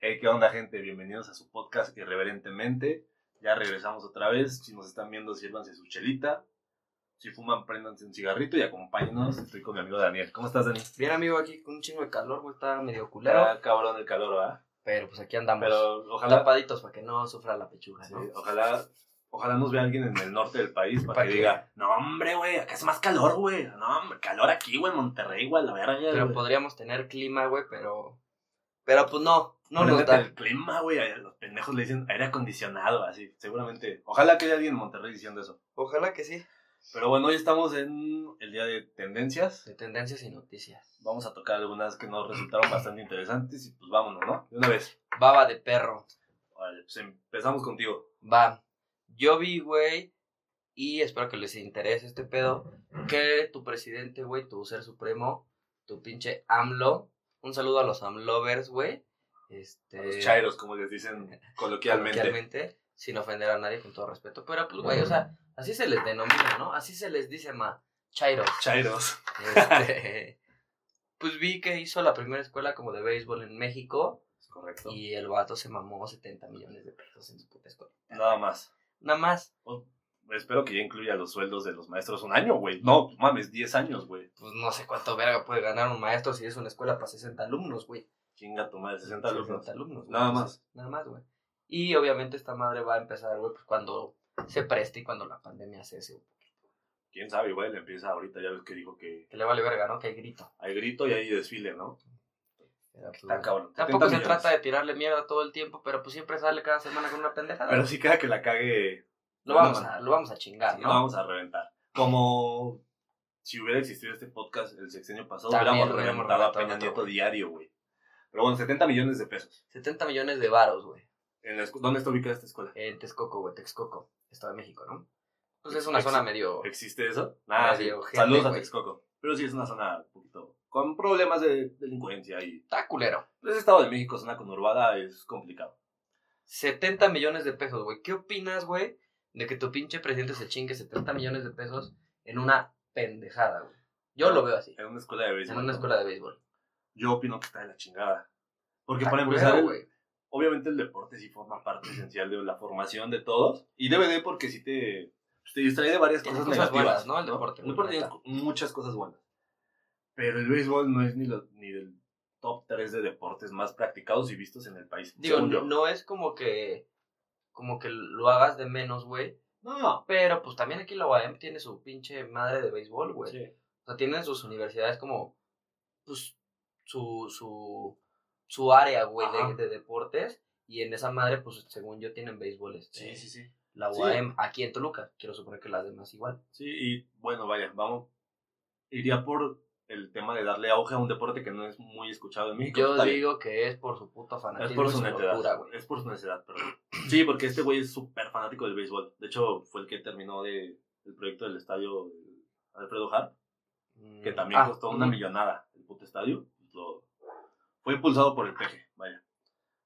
Hey, ¿qué onda, gente? Bienvenidos a su podcast Irreverentemente. Ya regresamos otra vez. Si nos están viendo, sírvanse su chelita. Si fuman, préndanse un cigarrito y acompáñenos. Estoy con mi amigo Daniel. ¿Cómo estás, Dani? Bien, amigo, aquí con un chingo de calor, güey, está medio culero. Ah, cabrón el calor, ¿verdad? Pero pues aquí andamos Pero ojalá, tapaditos para que no sufra la pechuga, sí, ¿no? ojalá, ojalá nos vea alguien en el norte del país para, Para que diga, no, hombre, güey, acá es más calor, güey. No, hombre, calor aquí, güey, en Monterrey, güey, la verga. Pero güey". podríamos tener clima, güey, pero... Pero pues no, no Préndete da. el clima, güey. a Los pendejos le dicen aire acondicionado, así. Seguramente. Ojalá que haya alguien en Monterrey diciendo eso. Ojalá que sí. Pero bueno, hoy estamos en el día de tendencias. De tendencias y noticias. Vamos a tocar algunas que nos resultaron bastante interesantes y pues vámonos, ¿no? De una vez. Baba de perro. Vale, pues empezamos contigo. Va. Yo vi, güey, y espero que les interese este pedo, que tu presidente, güey, tu ser supremo, tu pinche AMLO, un saludo a los AMLovers, güey. Este... A los chairos, como les dicen coloquialmente. coloquialmente, sin ofender a nadie, con todo respeto. Pero, pues, güey, o sea, así se les denomina, ¿no? Así se les dice, ma, chairos. Chairos. Este, pues vi que hizo la primera escuela como de béisbol en México Es correcto. y el vato se mamó 70 millones de pesos en su puta escuela. Nada más. Nada más, espero que ya incluya los sueldos de los maestros un año, güey. No, mames, 10 años, güey. pues no sé cuánto verga puede ganar un maestro si es una escuela para 60 alumnos, güey. Chinga tu madre, 60 alumnos. 60 alumnos, güey. Nada Entonces, Nada más, güey. Y obviamente esta madre va a empezar, güey, pues cuando se preste y cuando la pandemia cese. Quién sabe, güey, le empieza ahorita. Ya ves que dijo que Que le vale verga, ¿no? Que hay grito. hay grito y hay desfile, ¿no? Pues, Está cabrón. Tampoco 70 se millones. trata de tirarle mierda todo el tiempo, pero pues siempre sale cada semana con una pendejada. Pero sí queda que la cague. Lo, vamos no. a, lo vamos a chingar, sí, ¿no? lo vamos a reventar. Como si hubiera existido este podcast el sexenio pasado, hubiéramos reventado a Peña Nieto diario, güey. Pero bueno, 70 millones de pesos. 70 millones de varos, güey. ¿Dónde está ubicada esta escuela? En Texcoco, güey, Texcoco, Estado de México, ¿no? Pues es una zona medio... ¿Existe eso? Ah, sí. Saludos a. Texcoco. Pero sí es una zona un poquito con problemas de delincuencia y Está culero. pues Estado de México, zona conurbada, es complicado. 70 millones de pesos, güey. ¿Qué opinas, güey, de que tu pinche presidente se chingue 70 millones de pesos en una pendejada, güey? Yo lo veo así. En una escuela de En béisbol. una ¿no? escuela de béisbol. Yo opino que está de la chingada. Porque Está para empezar, güey. obviamente el deporte sí forma parte esencial de la formación de todos. Y debe de porque sí te, pues, te distrae de varias cosas, cosas negativas. buenas, ¿no? El deporte, El deporte tiene muchas cosas buenas. Pero el béisbol no es ni, lo- ni del top 3 de deportes más practicados y vistos en el país. Digo, no es como que... Como que lo hagas de menos, güey. No, Pero pues también aquí la UAM tiene su pinche madre de béisbol, güey. sí. O sea, tienen sus universidades como, pues, su, su, su área, güey, de, de deportes. Y en esa madre, pues, según yo, tienen béisbol, este, Sí, sí, sí. la Sí. UAM aquí en Toluca. Quiero suponer que las demás igual. Sí, y bueno, vaya, vamos. Iría por el tema de darle auge a un deporte que no es muy escuchado en México. Yo digo que es por su puto Es fanatismo por y su necedad. locura. Es por su necedad, perdón. Sí, porque este güey es súper fanático del béisbol. De hecho, fue el que terminó de, el proyecto del estadio Alfredo Hart, que también Ah, costó una millonada el puto estadio. Lo- fue impulsado por el peje, vaya.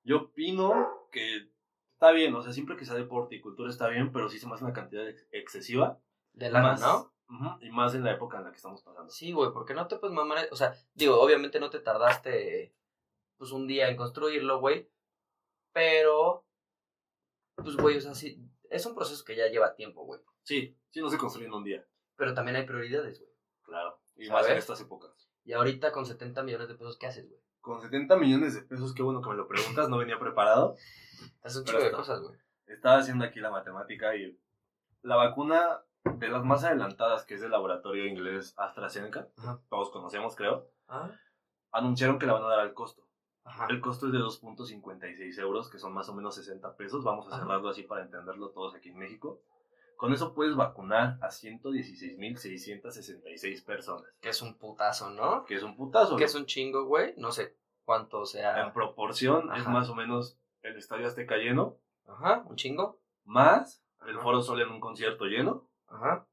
Yo opino que está bien, o sea, siempre que sea deporte y cultura está bien, pero sí se me hace una cantidad ex- excesiva. De lana, más, ¿no? Y más en la época en la que estamos pasando. Sí, güey, porque no te puedes mamar. O sea, digo, obviamente no te tardaste, pues, un día en construirlo, güey. Pero, pues, güey, o sea, sí, es un proceso que ya lleva tiempo, güey. Sí, sí, no se construye en un día. Pero también hay prioridades, güey. Claro. Y más en estas épocas. Y ahorita con 70 millones de pesos, ¿qué haces, güey? Con 70 millones de pesos, qué bueno que me lo preguntas, no venía preparado. Haces un chico de está. cosas, güey. Estaba haciendo aquí la matemática y la vacuna de las más adelantadas, que es del laboratorio inglés AstraZeneca, Ajá. todos conocemos, creo, Ah, anunciaron que la van a dar al costo. ajá. El costo es de 2.56 euros, que son más o menos 60 pesos. Vamos a Ajá. cerrarlo así para entenderlo todos aquí en México. Con eso puedes vacunar a 116.666 personas, Que es un putazo, ¿no? que es un putazo. Que es un chingo, güey. No sé cuánto sea. En proporción es más o menos el estadio Azteca lleno, Ajá, un chingo. más el. Foro Sol en un concierto lleno, Ajá.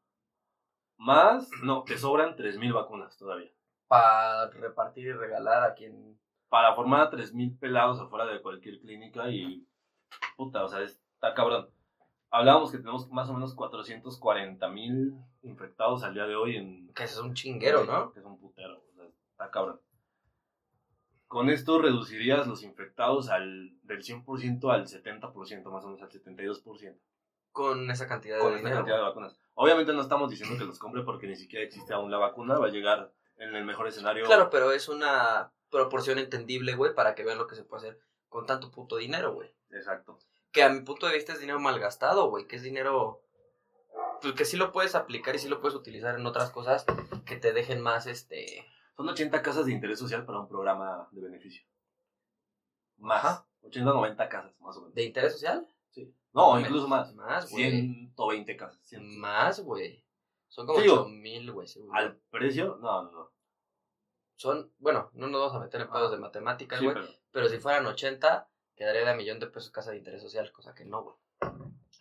más, no, te sobran 3.000 vacunas todavía. Para repartir y regalar a quien. Para formar a 3.000 pelados afuera de cualquier clínica y, puta, o sea, está cabrón. Hablábamos que tenemos más o menos 440.000 infectados al día de hoy en... Que es un chinguero, ¿no? Que es un putero, o sea, está cabrón. Con esto reducirías los infectados al, del 100% al 70%, más o menos al 72%. Con esa cantidad de Con dinero. cantidad de vacunas. Obviamente no estamos diciendo que los compre porque ni siquiera existe aún la vacuna. Va a llegar en el mejor escenario. Claro, pero es una proporción entendible, güey, para que vean lo que se puede hacer con tanto puto dinero, güey. Exacto. Que a mi punto de vista es dinero malgastado, güey, que es dinero pues que sí lo puedes aplicar y sí lo puedes utilizar en otras cosas que te dejen más, este... Son 80 casas de interés social para un programa de beneficio. Más. Ajá. 80, 90 casas, más o menos. ¿De interés social? No, incluso más. Más, güey. 120 casas. 100. Más, güey. Son como digo, 8 mil, güey, seguro. Al precio, no, no, no. Son, bueno, no nos vamos a meter en pedos Ah. de matemáticas, Sí, güey. pero, pero... si fueran 80, quedaría de a millón de pesos casa de interés social, cosa que no, güey.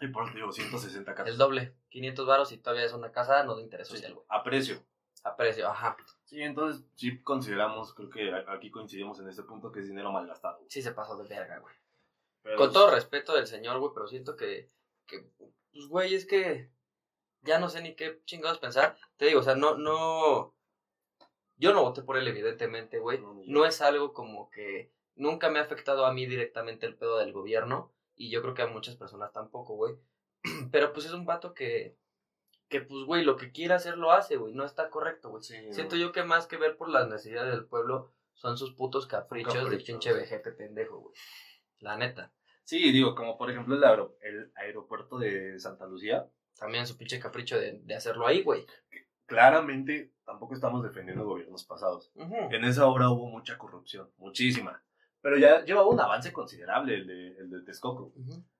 y por eso digo, 160 casas. El doble, 500 varos y todavía es una casa no de interés Sí, social, güey. a precio. A precio, ajá. Sí, entonces sí consideramos, creo que aquí coincidimos en este punto que es dinero malgastado. Sí se pasó de verga, güey. Pero Con todo respeto del señor, güey, pero siento que, que, pues, güey, es que ya no sé ni qué chingados pensar. Te digo, o sea, no, no, yo no voté por él, evidentemente, güey. No, es algo como que nunca me ha afectado a mí directamente el pedo del gobierno y yo creo que a muchas personas tampoco, güey. Pero pues es un vato que, que pues, güey, lo que quiere hacer lo hace, güey. No está correcto, güey. Sí, Siento yo que más que ver por las necesidades del pueblo son sus putos caprichos, de pinche vejete pendejo, güey. La neta. Sí, digo, como por ejemplo el, aero- el aeropuerto de Santa Lucía. También su pinche capricho de, de hacerlo ahí, güey. Claramente tampoco estamos defendiendo gobiernos pasados. En esa obra hubo mucha corrupción, muchísima. Pero ya llevaba un avance considerable el de, el de Texcoco.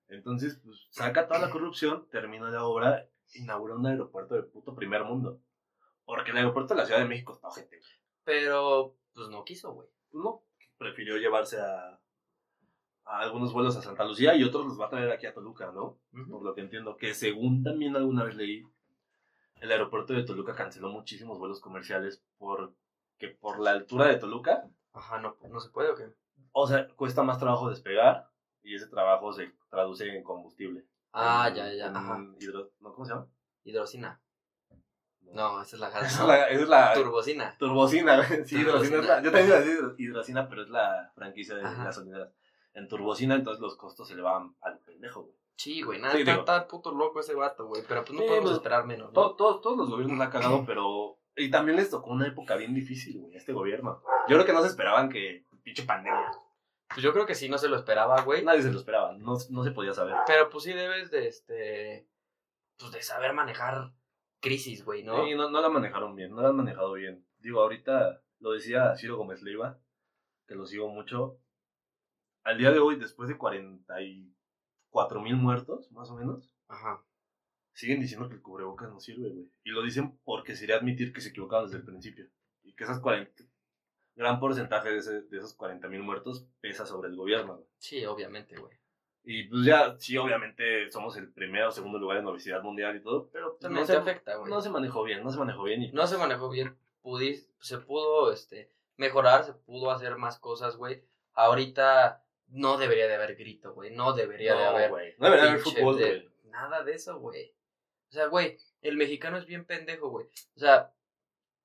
Entonces, pues, saca toda la corrupción, termina la obra, inaugura un aeropuerto de puto primer mundo. Porque el aeropuerto de la Ciudad de México está ojete. Pero, pues no quiso, güey. Pues no, prefirió llevarse a, a algunos vuelos a Santa Lucía y otros los va a traer aquí a Toluca, ¿no? Por lo que entiendo, que según también alguna vez leí, el aeropuerto de Toluca canceló muchísimos vuelos comerciales porque por la altura de Toluca, Ajá, no, no se puede o qué. o sea, cuesta más trabajo despegar y ese trabajo se traduce en combustible. Ah, En- ya, ya, ajá. hidro- ¿no? ¿Cómo se llama? Hidrocina. No, esa es la Esa es la, esa es la Turbocina. turbocina. Sí, es la- yo también iba a decir hidro- hidrocina, pero es la franquicia de Ajá. gasolineras. En turbocina, entonces los costos se le van al pendejo, güey. Sí, güey, nada, Sí, está, está puto loco ese vato, güey. Pero pues no podemos pues, esperar menos, ¿no? To- Todos, todos los gobiernos la han cagado, pero. Y también les tocó una época bien difícil, güey, a este gobierno. Yo creo que no se esperaban que. Pinche pandemia. Pues yo creo que sí, no se lo esperaba, güey. Nadie se lo esperaba, no, no se podía saber. Pero pues sí debes de, este... Pues de saber manejar crisis, güey, ¿no? Sí, no, no la manejaron bien, no la han manejado bien. Digo, ahorita lo decía Ciro Gómez Leiva, que lo sigo mucho. Al día de hoy, después de 44 mil muertos, más o menos, Ajá. siguen diciendo que el cubrebocas no sirve, güey. Y lo dicen porque sería admitir que se equivocaron desde el principio. Y que esas 40, gran porcentaje de, ese- de esos 40 mil muertos pesa sobre el gobierno, güey. Sí, obviamente, güey. Y pues ya, sí, obviamente somos el primero o segundo lugar en obesidad mundial y todo, pero pues, También no se, afecta, güey. no se manejó bien, no se manejó bien. Y, no se manejó bien. Pudis, se pudo este, mejorar, se pudo hacer más cosas, güey. Ahorita no debería de haber grito, güey. No debería de haber. No debería haber fútbol, de- güey. Nada de eso, güey. O sea, güey, el mexicano es bien pendejo, güey. O sea,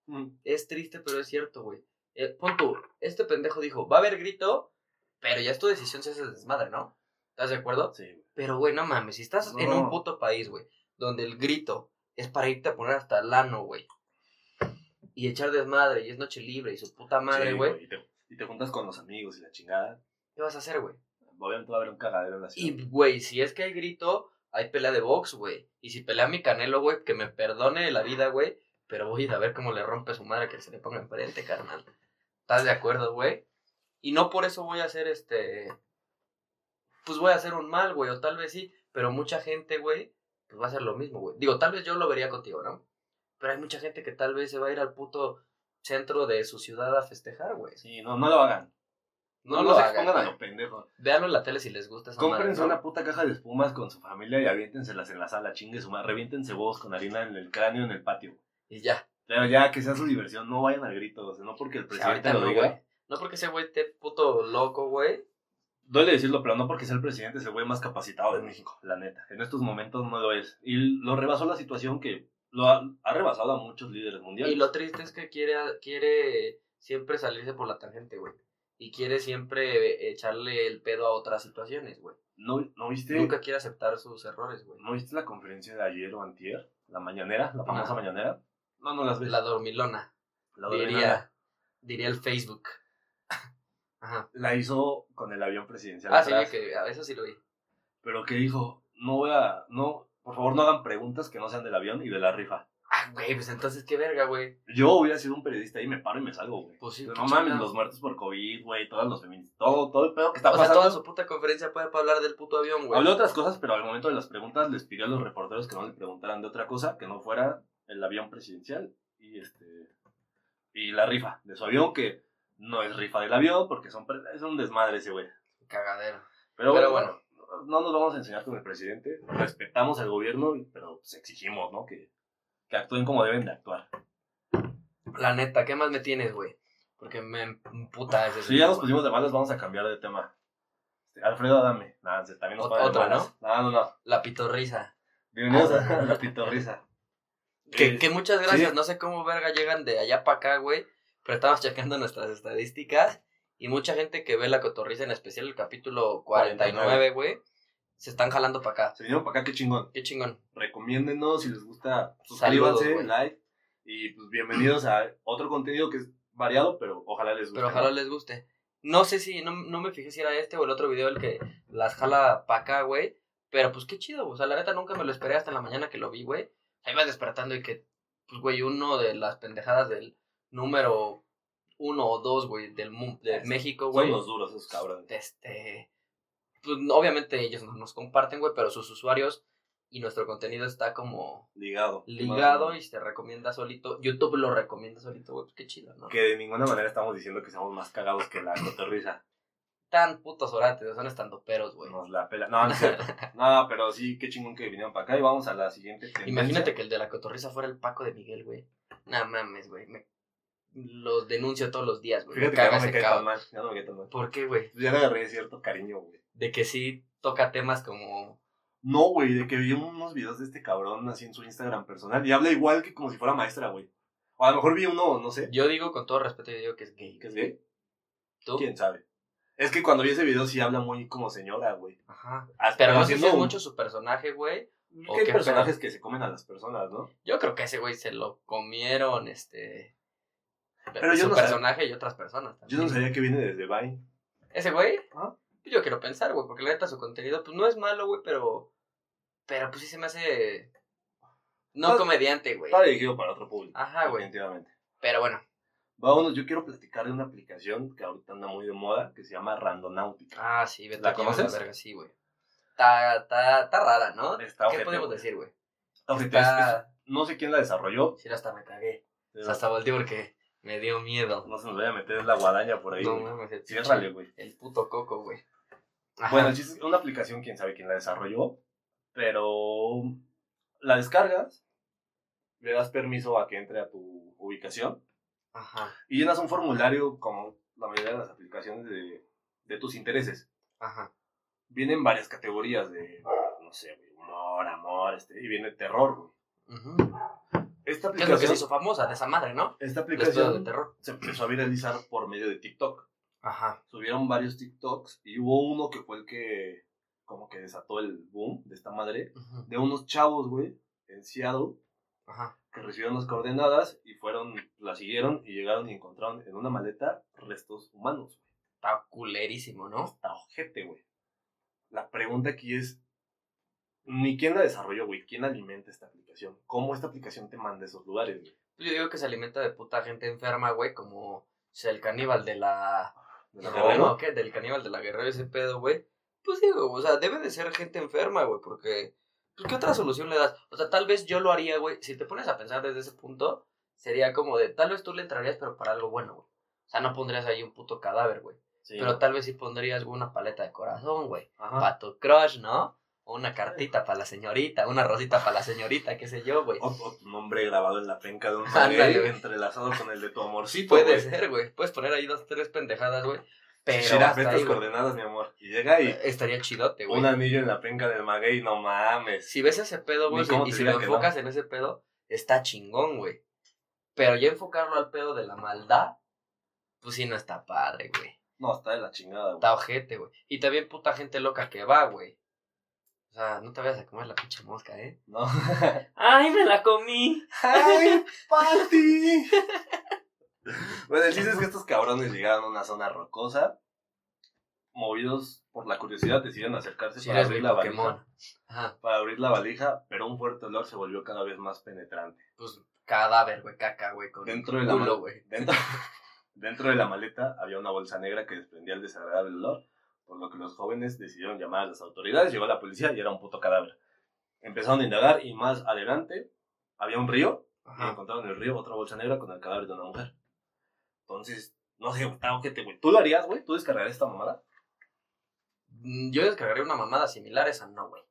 Mm. es triste, pero es cierto, güey. Eh, pon tú, este pendejo dijo, va a haber grito, pero ya es tu decisión si haces desmadre, ¿no? ¿Estás de acuerdo? Sí. Pero, güey, no mames, si estás en un puto país, güey, donde el grito es para irte a poner hasta el ano, güey, y echar desmadre, y es noche libre, y su puta madre, Sí, güey, Y te, y te juntas con los amigos y la chingada. ¿Qué vas a hacer, güey? Obviamente va a haber un cagadero en la ciudad. Y, güey, si es que hay grito, hay pelea de box, güey. Y si pelea mi canelo, güey, que me perdone la vida, güey, pero voy a ir a ver cómo le rompe su madre que se le ponga enfrente, carnal. ¿Estás de acuerdo, güey? Y no por eso voy a hacer este. Pues voy a hacer un mal, güey, o tal vez sí, pero mucha gente, güey, pues va a hacer lo mismo, güey. Digo, tal vez yo lo vería contigo, ¿no? Pero hay mucha gente que tal vez se va a ir al puto centro de su ciudad a festejar, güey. Sí, no, no lo hagan. No, No lo se expongan a lo pendejo. Véanlo en la tele si les gusta esa una puta caja de espumas con su familia y aviéntenselas en la sala, chingue su madre. Reviéntense huevos con harina en el cráneo en el patio. Y ya. Pero ya, que sea su diversión, no vayan al grito, o sea, no porque el presidente lo no, diga. güey. No porque ese güey esté puto loco, güey. Duele decirlo, pero no porque sea el presidente, es el güey más capacitado de México, la neta. En estos momentos no lo es. Y lo rebasó la situación que lo ha, ha rebasado a muchos líderes mundiales. Y lo triste es que quiere, quiere siempre salirse por la tangente, güey. Y quiere siempre echarle el pedo a otras situaciones, güey. ¿No, ¿No viste? Nunca quiere aceptar sus errores, güey. ¿No viste la conferencia de ayer o antier? La mañanera, la famosa No. mañanera. No, no las ves. La dormilona, La diría, dominana. diría el Facebook. Ajá. La hizo con el avión presidencial. Ah, sí, atrás. que a eso sí lo vi. Pero que dijo, no voy a, no, por favor no hagan preguntas que no sean del avión y de la rifa. Ah, güey, pues entonces qué verga, güey. Yo hubiera sido un periodista y me paro y me salgo, güey. Pues sí, no mames, los muertos por COVID, güey, todos los feministas, todo, todo el pedo que está O sea, pasando. toda su puta conferencia puede para hablar del puto avión, güey. Habló de otras cosas, pero al momento de las preguntas les pidió a los reporteros que no le preguntaran de otra cosa que no fuera el avión presidencial y este y la rifa de su avión que no es rifa del avión porque son es un desmadre ese güey. Cagadero. Pero, Pero bueno, no nos vamos a enseñar con el presidente, respetamos al gobierno, pero pues exigimos, ¿no? Que, que actúen como deben de actuar. La neta, ¿qué más me tienes, güey? Porque me emputa ese. Si ya nos pusimos de malas, vamos a cambiar de tema. Este, Alfredo Adame, nada, también nos Ot- otra, malas. No, no, no. La pitorrisa. Bienvenidos a la pitorrisa. Que, que muchas gracias. sí. No sé cómo verga llegan de allá para acá, güey. Pero estamos checando nuestras estadísticas. Y mucha gente que ve la cotorriza, en especial el capítulo 49, güey, se están jalando para acá. Se vinieron para acá, qué chingón. Qué chingón. Recomiéndenos si les gusta, suscríbanse, güey. like. Y pues bienvenidos a otro contenido que es variado, pero ojalá les guste. Pero ojalá ¿no? les guste. No sé si, no, no me fijé si era este o el otro video el que las jala para acá, güey. Pero pues qué chido, o sea, la neta nunca me lo esperé hasta en la mañana que lo vi, güey. Ahí va despertando y que, pues, güey, uno de las pendejadas del número uno o dos, güey, del de. México, Son güey. los duros esos cabrones. Este, pues obviamente ellos no nos comparten, güey, pero sus usuarios y nuestro contenido está como Ligado. ligado Más- y se recomienda solito. YouTube lo recomienda solito, güey, pues qué chido, ¿no? Que de ninguna manera estamos diciendo que somos más cagados que la cotorriza. Tan putos orates, son estando peros, güey. Nos la pela. No, no. No, pero sí, qué chingón que vinieron para acá. Y vamos a la siguiente tendencia. Imagínate que el de la cotorriza fuera el Paco de Miguel, güey. Nah, mames, güey. Me... Los denuncio todos los días, güey. Me Fíjate que ya caga no me cae tan mal. Ya no me cae tan mal. ¿Por qué, güey? Ya le agarré cierto cariño, güey. De que sí toca temas como... No, güey, de que vi unos videos de este cabrón así en su Instagram personal y habla igual que como si fuera maestra, güey. O a lo mejor vi uno, no sé, Yo digo con todo respeto, yo digo que es gay. que es gay. ¿Tú? ¿Quién sabe? Es que cuando vi ese video sí habla muy como señora, güey. Ajá. Hasta Pero no sé si es mucho su personaje, güey. o que hay qué personajes que se comen a las personas, ¿no? Yo creo que ese güey se lo comieron, este... Pero yo su no sab- personaje y otras personas Yo también. no sabía que viene desde Vine. ¿Ese güey? Ajá. Yo quiero pensar, güey, porque la neta su contenido, pues no es malo, güey, pero... Pero pues sí se me hace... No Está- comediante, güey. Está dirigido para otro público. Ajá, güey. Definitivamente. Pero bueno. Vámonos, yo quiero platicar de una aplicación que ahorita anda muy de moda, que se llama Randonautica. Ah, sí, vete ¿La conoces? la verga, sí, güey. Está, está, está rara, ¿no? Está ¿Qué ojete, podemos güey. decir, güey? Es- Está... es- no sé quién la desarrolló. Sí, hasta me cagué. O sea, hasta volteé porque me dio miedo. No se nos vaya a meter la guadaña por ahí. No güey. mames, Ciérrale, güey. El puto coco, güey. Bueno, es una aplicación, quién sabe quién la desarrolló, pero la descargas, le das permiso a que entre a tu ubicación Ajá, y llenas un formulario como la mayoría de las aplicaciones de, de tus intereses. ajá. Vienen varias categorías de, no sé, humor, amor, este, y viene terror, güey. Ujú. Esta ¿Qué es lo que se aplicación, hizo famosa de esa madre, no? esta pedos de aplicación terror. se empezó a viralizar por medio de TikTok. Ajá. Subieron varios TikToks y hubo uno que fue el que como que desató el boom de esta madre. de unos chavos, güey, en Seattle, Ajá. que recibieron las coordenadas y fueron, la siguieron y llegaron y encontraron en una maleta restos humanos. Está culerísimo, ¿no? Está ojete, güey. La pregunta aquí es, ni quién la desarrolló, güey, quién alimenta esta aplicación, cómo esta aplicación te manda a esos lugares, güey. Yo digo que se alimenta de puta gente enferma, güey, como o sea, el caníbal de la... ¿De la qué? Del caníbal de la guerrera, ese pedo, güey. Pues digo, o sea, debe de ser gente enferma, güey, porque... Pues, ¿qué otra solución le das? O sea, tal vez yo lo haría, güey. Si te pones a pensar desde ese punto, sería como de, tal vez tú le entrarías, pero para algo bueno, güey. O sea, no pondrías ahí un puto cadáver, güey. Sí. Pero tal vez sí pondrías una paleta de corazón, güey. Para tu crush, ¿no? O una cartita para la señorita, una rosita para la señorita, qué sé yo, güey. O, o tu nombre grabado en la penca de un maguey entrelazado con el de tu amorcito, Puede ser, güey. Puedes poner ahí dos, tres pendejadas, güey. Pero ahí, estas güey. coordenadas, mi amor. Y llega y estaría chidote, güey. un anillo en la penca del maguey, no mames. Si ves ese pedo, güey, y si lo enfocas en ese pedo, está chingón, güey. Pero ya enfocarlo al pedo de la maldad, pues sí no está padre, güey. No, está de la chingada, güey. Está ojete, güey. Y también puta gente loca que va, güey. O sea, no te vayas a comer la pinche mosca, ¿eh? No. ¡Ay, me la comí! ¡Ay, Pati! bueno, el chiste es que estos cabrones llegaron a una zona rocosa. Movidos por la curiosidad, decidieron acercarse para abrir la Pokémon. valija. Para abrir la valija, pero un fuerte olor se volvió cada vez más penetrante. Pues cadáver, güey, caca, güey. Con Dentro de la culo. Dentro, dentro de la maleta había una bolsa negra que desprendía el desagradable olor, por lo que los jóvenes decidieron llamar a las autoridades. Llegó la policía y era un puto cadáver. Empezaron a indagar y más adelante había un río y Ajá. encontraron en el río otra bolsa negra con el cadáver de una mujer. Entonces, no sé, ojete, güey. ¿Tú lo harías, güey? ¿Tú descargarías esta mamada? Mm, Yo descargaría una mamada similar a esa, no, güey.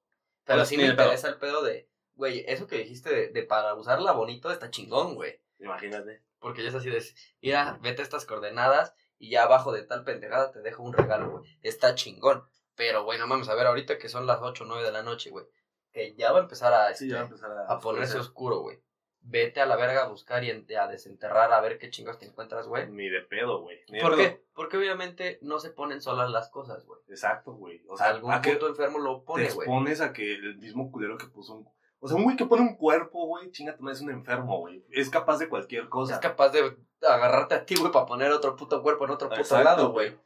Pero Pues sí me interesa el pedo de, güey, eso que dijiste de, de para usarla bonito está chingón, güey. Imagínate. Porque ya es así de, mira, vete a estas coordenadas y ya abajo de tal pendejada te dejo un regalo, güey. Está chingón. Pero, güey, no mames, a ver, ahorita que son las 8 o 9 de la noche, güey. Que ya va a empezar a, Sí, este, a empezar a, a ponerse oscuro, güey. Vete a la verga a buscar y a desenterrar a ver qué chingos te encuentras, güey. Ni de pedo, güey. ¿Por pedo. qué? Porque obviamente no se ponen solas las cosas, güey. Exacto, güey. O sea, algún ¿a qué puto enfermo lo te pone, güey. expones a que el mismo culero que puso un... O sea, un güey que pone un cuerpo, güey, chinga, es un enfermo, güey. Es capaz de cualquier cosa. Es capaz de agarrarte a ti, güey, para poner otro puto cuerpo en otro puto Exacto, lado, güey.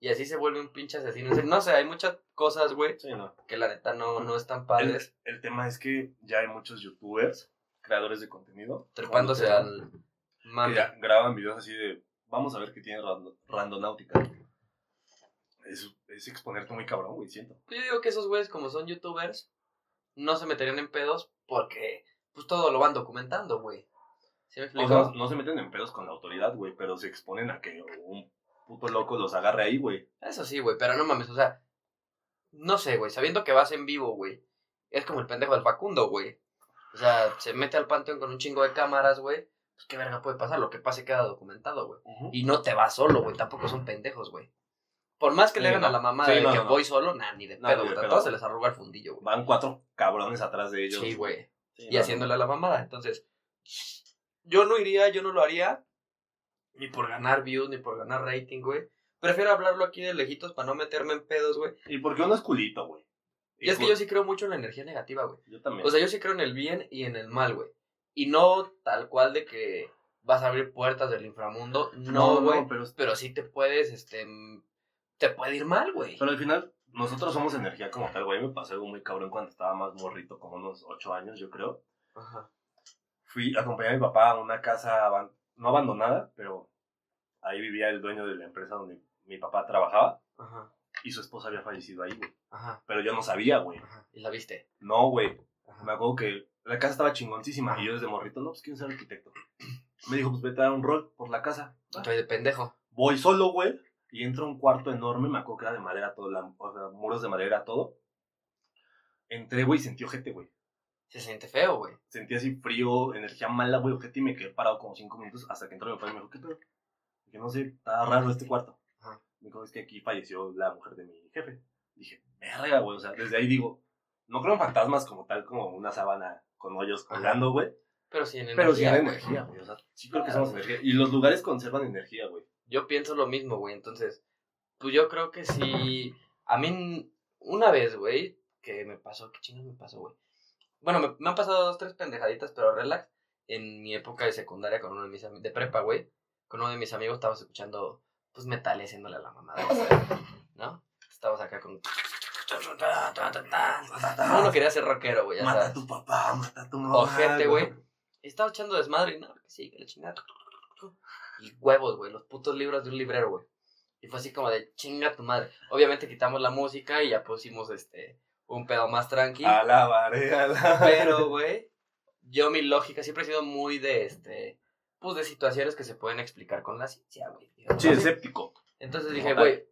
Y así se vuelve un pinche asesino. No sé, hay muchas cosas, güey, Sí, no. que la neta no, no están padres. el tema es que ya hay muchos youtubers, creadores de contenido. Trepándose al mami. que ya graban videos así de, vamos a ver qué tiene rando- randonáutica. Es, es exponerte muy cabrón, güey, siento. Yo digo que esos güeyes, como son youtubers, no se meterían en pedos porque, pues, todo lo van documentando, güey. ¿Sí me O explico? sea, no se meten en pedos con la autoridad, güey, pero se exponen a que un puto loco los agarre ahí, güey. Eso sí, güey, pero no mames, o sea, no sé, güey, sabiendo que vas en vivo, güey, es como el pendejo del Facundo, güey. O sea, se mete al panteón con un chingo de cámaras, güey, pues qué verga puede pasar, lo que pase queda documentado, güey. Y no te vas solo, güey, tampoco son pendejos, güey. Por más que le hagan no. a la mamá Sí, de no, que no, voy solo, nah, ni de pedo, güey, se les arruga el fundillo, güey. Van cuatro cabrones atrás de ellos. Sí, güey. Sí, Y haciéndole a la mamada, entonces, yo no iría, yo no lo haría, ni por ganar views, ni por ganar rating, güey. Prefiero hablarlo aquí de lejitos para no meterme en pedos, güey. Y porque uno es culito, güey. Y es que por- yo sí creo mucho en la energía negativa, güey. Yo también. O sea, yo sí creo en el bien y en el mal, güey. Y no tal cual de que vas a abrir puertas del inframundo. No, güey. pero, pero sí te puedes, este. Te puede ir mal, güey. pero al final, nosotros somos energía como tal, güey. Me pasó algo muy cabrón cuando estaba más morrito, como unos ocho años, yo creo. Ajá. Fui a acompañar a mi papá a una casa, aban- no abandonada, pero ahí vivía el dueño de la empresa donde mi papá trabajaba. Ajá. Y su esposa había fallecido ahí, güey. Ajá. Pero yo no sabía, güey. Ajá. Y la viste. No, güey. Me acuerdo que la casa estaba chingoncísima. Y yo desde morrito, no, pues quiero ser arquitecto. Me dijo, pues vete a dar un rol por la casa. Estoy de pendejo. Voy solo, güey. Y entro a un cuarto enorme. Me acuerdo que era de madera todo. La, o sea, muros de madera todo. Entré, güey, y sentí ojete, güey. Se siente feo, güey. Sentí así frío, energía mala, güey, ojete. Y me quedé parado como cinco minutos hasta que entró mi papá y me dijo, ¿qué pedo? Dije, no sé, está raro este cuarto. Ajá. Me dijo, es que aquí falleció la mujer de mi jefe. Dije, verga, güey. O sea, desde ahí digo, no creo en fantasmas como tal, como una sábana con hoyos colgando, güey. Pero sí en energía. Pero sí güey. energía, güey. O sea, sí creo que somos energía. Y los lugares conservan energía, güey. Yo pienso lo mismo, güey. Entonces, pues yo creo que sí. A mí, una vez, güey, que me pasó, ¿qué chingo me pasó, güey? Bueno, me, me han pasado dos, tres pendejaditas, pero relax. En mi época de secundaria con uno de mis amigos, de prepa, güey, con uno de mis amigos estábamos escuchando, pues, metal y haciéndole a la mamada, o sea, ¿no? Estábamos acá con... Uno quería ser rockero, güey, ya Mata a tu papá, mata a tu mamá. Ojete, güey. Y estaba echando desmadre y no, sí, que le chingada. Y huevos, güey, los putos libros de un librero, güey. Y fue así como de chinga tu madre. Obviamente quitamos la música y ya pusimos este un pedo más tranqui. Alabaré, alabaré. Pero, güey, yo mi lógica siempre ha sido muy de este. Pues de situaciones que se pueden explicar con la ciencia, güey. Sí, escéptico. Entonces dije, güey,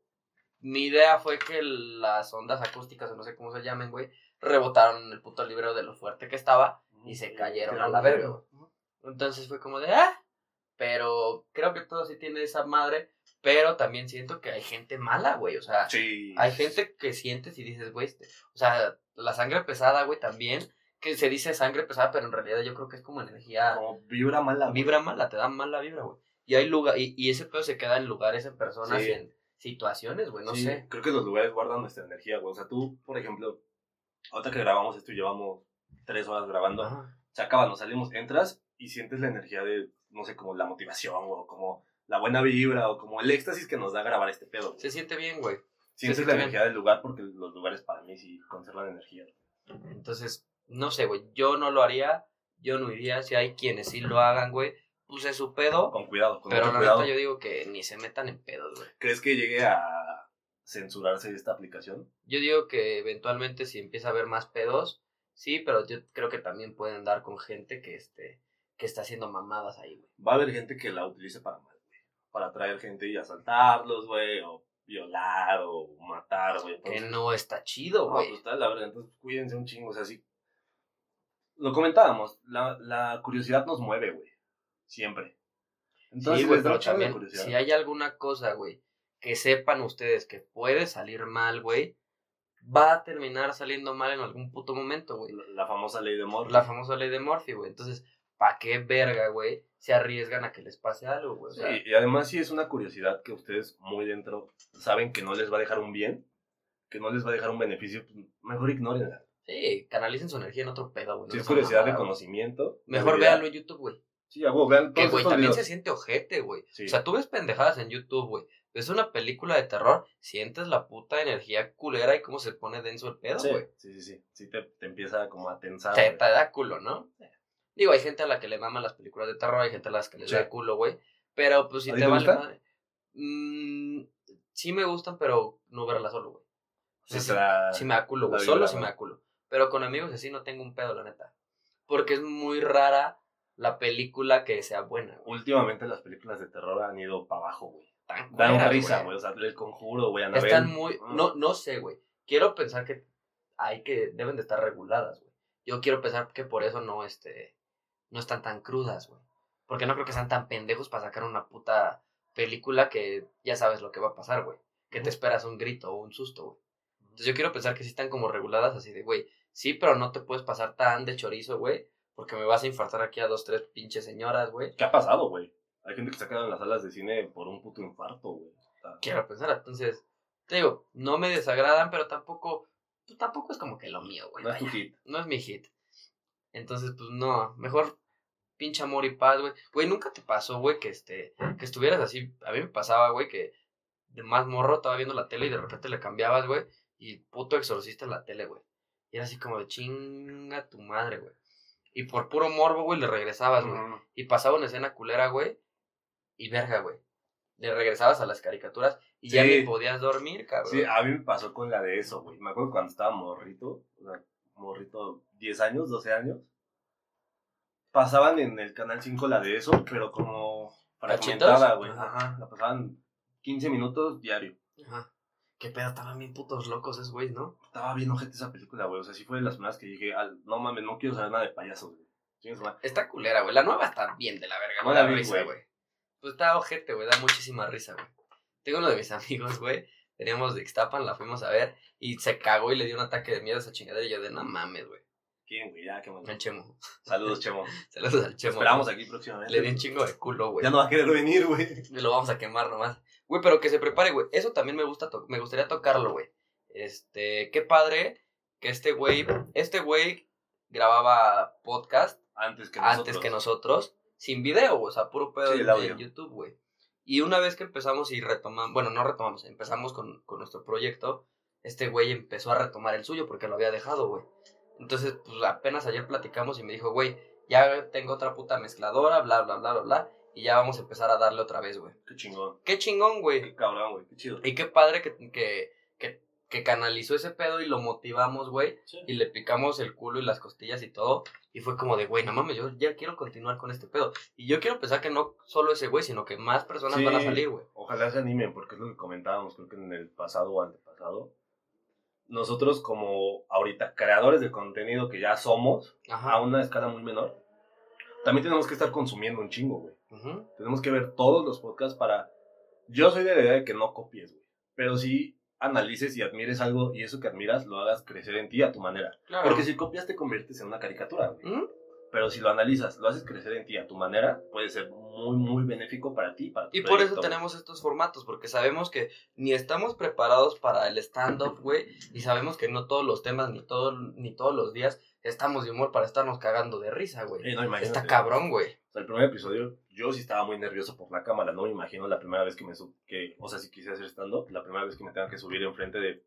mi idea fue que las ondas acústicas, o no sé cómo se llamen, güey, rebotaron en el puto librero de lo fuerte que estaba. Y se cayeron a la verga, güey. Entonces fue como de, ah, pero creo que todo sí tiene esa madre, pero también siento que hay gente mala, güey, o sea, Sí. hay gente que sientes y dices, güey, este, o sea, la sangre pesada, güey, también, que se dice sangre pesada, pero en realidad yo creo que es como energía, Como vibra mala. güey. vibra mala, te da mala vibra, güey. Y hay lugar, y, y ese pedo se queda en lugares, en personas, Sí. y en situaciones, güey, no Sí, sé. Creo que los lugares guardan nuestra energía, güey. O sea, tú, por ejemplo, ahorita que grabamos esto y llevamos tres horas grabando, Ajá. se acaba, nos salimos, entras y sientes la energía de, no sé, como la motivación o como la buena vibra o como el éxtasis que nos da grabar este pedo. güey. Se siente bien, güey. Sientes la energía del lugar porque los lugares para mí sí conservan energía. Entonces, no sé, güey, yo no lo haría, yo no iría, si hay quienes sí lo hagan, güey, es su pedo, Con cuidado, con pero la cuidado. neta yo digo que ni se metan en pedos, güey. ¿Crees que llegue a censurarse esta aplicación? Yo digo que eventualmente si empieza a haber más pedos, sí, pero yo creo que también pueden dar con gente que este que está haciendo mamadas ahí, güey. Va a haber gente que la utilice para mal. Para atraer gente y asaltarlos, güey, o violar o matar, güey. Que no está chido, No, güey. pues está la verga, entonces cuídense un chingo, o sea, sí. Lo comentábamos, la, la curiosidad nos mueve, güey. Siempre. Entonces, sí, güey, pero también, curiosidad. si hay alguna cosa, güey, que sepan ustedes que puede salir mal, güey, va a terminar saliendo mal en algún puto momento, güey. La, la famosa ley de Murphy. La famosa ley de Murphy, güey. Entonces, ¿pa' qué verga, güey? Se arriesgan a que les pase algo, güey. O sea, Sí, y además sí es una curiosidad que ustedes muy dentro saben que no les va a dejar un bien, que no les va a dejar un beneficio, pues, mejor ignórenla. sí, canalicen su energía en otro pedo, güey. no Si es curiosidad de mamadas, güey. conocimiento. Mejor véanlo en YouTube, güey. Sí, huevo, vean Que, güey, también videos. se siente ojete, güey. Sí. O sea, tú ves pendejadas en YouTube, güey. Ves una película de terror, sientes la puta energía culera y cómo se pone denso el pedo, güey. sí, sí, sí, sí te, te empieza como a tensar. Te, te da culo, ¿no? Digo, hay gente a la que le maman las películas de terror, hay gente a las que les Sí. da culo, güey. Pero pues si ¿A te, te vale gustan? madre. Mm, sí me gustan, pero no verla solo, güey. O sea, Sí, sí me da culo, güey. Solo sí me da culo. Pero con amigos así no tengo un pedo, la neta. Porque es muy rara la película que sea buena, güey. Últimamente las películas de terror han ido para abajo, güey. Tan Dan risa, güey. O sea, el conjuro, güey, Anabel. Están muy. No, no sé, güey. Quiero pensar que hay que. deben de estar reguladas, güey. Yo quiero pensar que por eso no, este. No están tan crudas, güey. Porque no creo que sean tan pendejos para sacar una puta película que ya sabes lo que va a pasar, güey. Que te esperas un grito o un susto, güey. Entonces yo quiero pensar que sí están como reguladas así de, güey, sí, pero no te puedes pasar tan de chorizo, güey. Porque me vas a infartar aquí a dos, tres pinches señoras, güey. ¿Qué ha pasado, güey? Hay gente que se ha quedado en las salas de cine por un puto infarto, güey. Quiero pensar. Entonces, te digo, no me desagradan, pero tampoco, pues tampoco es como que lo mío, güey. No es tu hit. No es mi hit. Entonces, pues no, mejor pinche amor y paz, güey. Güey, nunca te pasó, güey, que este, que estuvieras así. A mí me pasaba, güey, que de más morro estaba viendo la tele y de repente le cambiabas, güey, y puto exorcista en la tele, güey. Y era así como de chinga tu madre, güey. Y por puro morbo, güey, le regresabas, güey. Y pasaba una escena culera, güey. Y verga, güey. Le regresabas a las caricaturas y ya ni podías dormir, cabrón. Sí, a mí me pasó con la de eso, güey. Me acuerdo cuando estaba morrito, o sea, morrito 10 años, 12 años. Pasaban en el canal 5 la de eso, pero como fragmentada, güey. Ajá. Ajá, la pasaban 15 minutos diario. Ajá. Qué pedo, estaban bien putos locos esos güeyes, ¿no? Estaba bien ojete esa película, güey. O sea, sí fue de las primeras que dije, "Al- no mames, no quiero saber nada de payasos, güey. Está culera, güey. La nueva está bien de la verga. No me la vi, risa, güey. güey. Pues está ojete, güey. Da muchísima risa, güey. Tengo uno de mis amigos, güey. Teníamos de Ixtapan, la fuimos a ver. Y se cagó y le dio un ataque de miedo a esa chingadera. Y yo de, no mames, güey. ¿Quién, güey? Ya, qué bueno. El Chemo. Saludos, Chemo. Saludos al Chemo. esperamos güey. aquí próximamente. Le di un chingo de culo, güey. Ya no va a querer venir, güey. Lo vamos a quemar nomás. Güey, pero que se prepare, güey. Eso también me gusta, me gustaría tocarlo, güey. Este, qué padre que este güey, este güey grababa podcast Antes que nosotros. antes que nosotros, sin video, o sea, puro pedo Sí, el en, audio. en YouTube, güey. Y una vez que empezamos y retomamos, bueno, no retomamos, empezamos con, con nuestro proyecto, este güey empezó a retomar el suyo porque lo había dejado, güey. Entonces, pues apenas ayer platicamos y me dijo, güey, ya tengo otra puta mezcladora, bla, bla, bla, bla, bla, y ya vamos a empezar a darle otra vez, güey. Qué chingón. Qué chingón, güey. Qué cabrón, güey. Qué chido. Y qué padre que, que, que, que canalizó ese pedo y lo motivamos, güey. Y le picamos el culo y las costillas y todo. Y fue como de, güey, no mames, yo ya quiero continuar con este pedo. Y yo quiero pensar que no solo ese güey, sino que más personas Sí. van a salir, güey. Ojalá se animen, porque es lo que comentábamos, creo que en el pasado o antepasado. Nosotros, como ahorita creadores de contenido que ya somos, a Ajá. una escala muy menor, también tenemos que estar consumiendo un chingo, güey. Ujú. Tenemos que ver todos los podcasts para. Yo soy de la idea de que no copies, güey. Pero sí analices y admires algo y eso que admiras lo hagas crecer en ti a tu manera. Claro. Porque si copias te conviertes en una caricatura, güey. Ujú. Pero si lo analizas, lo haces crecer en ti a tu manera, puede ser muy, muy benéfico para ti. Para tu Y por eso proyecto, tenemos estos formatos, porque sabemos que ni estamos preparados para el stand-up, güey, y sabemos que no todos los temas, ni, todo, ni todos los días estamos de humor para estarnos cagando de risa, güey. Eh, no. Está cabrón, güey. O sea, el primer episodio, yo sí estaba muy nervioso por la cámara, no me imagino la primera vez que me sub, que, o sea, si quise hacer stand-up, la primera vez que me tenga que subir enfrente de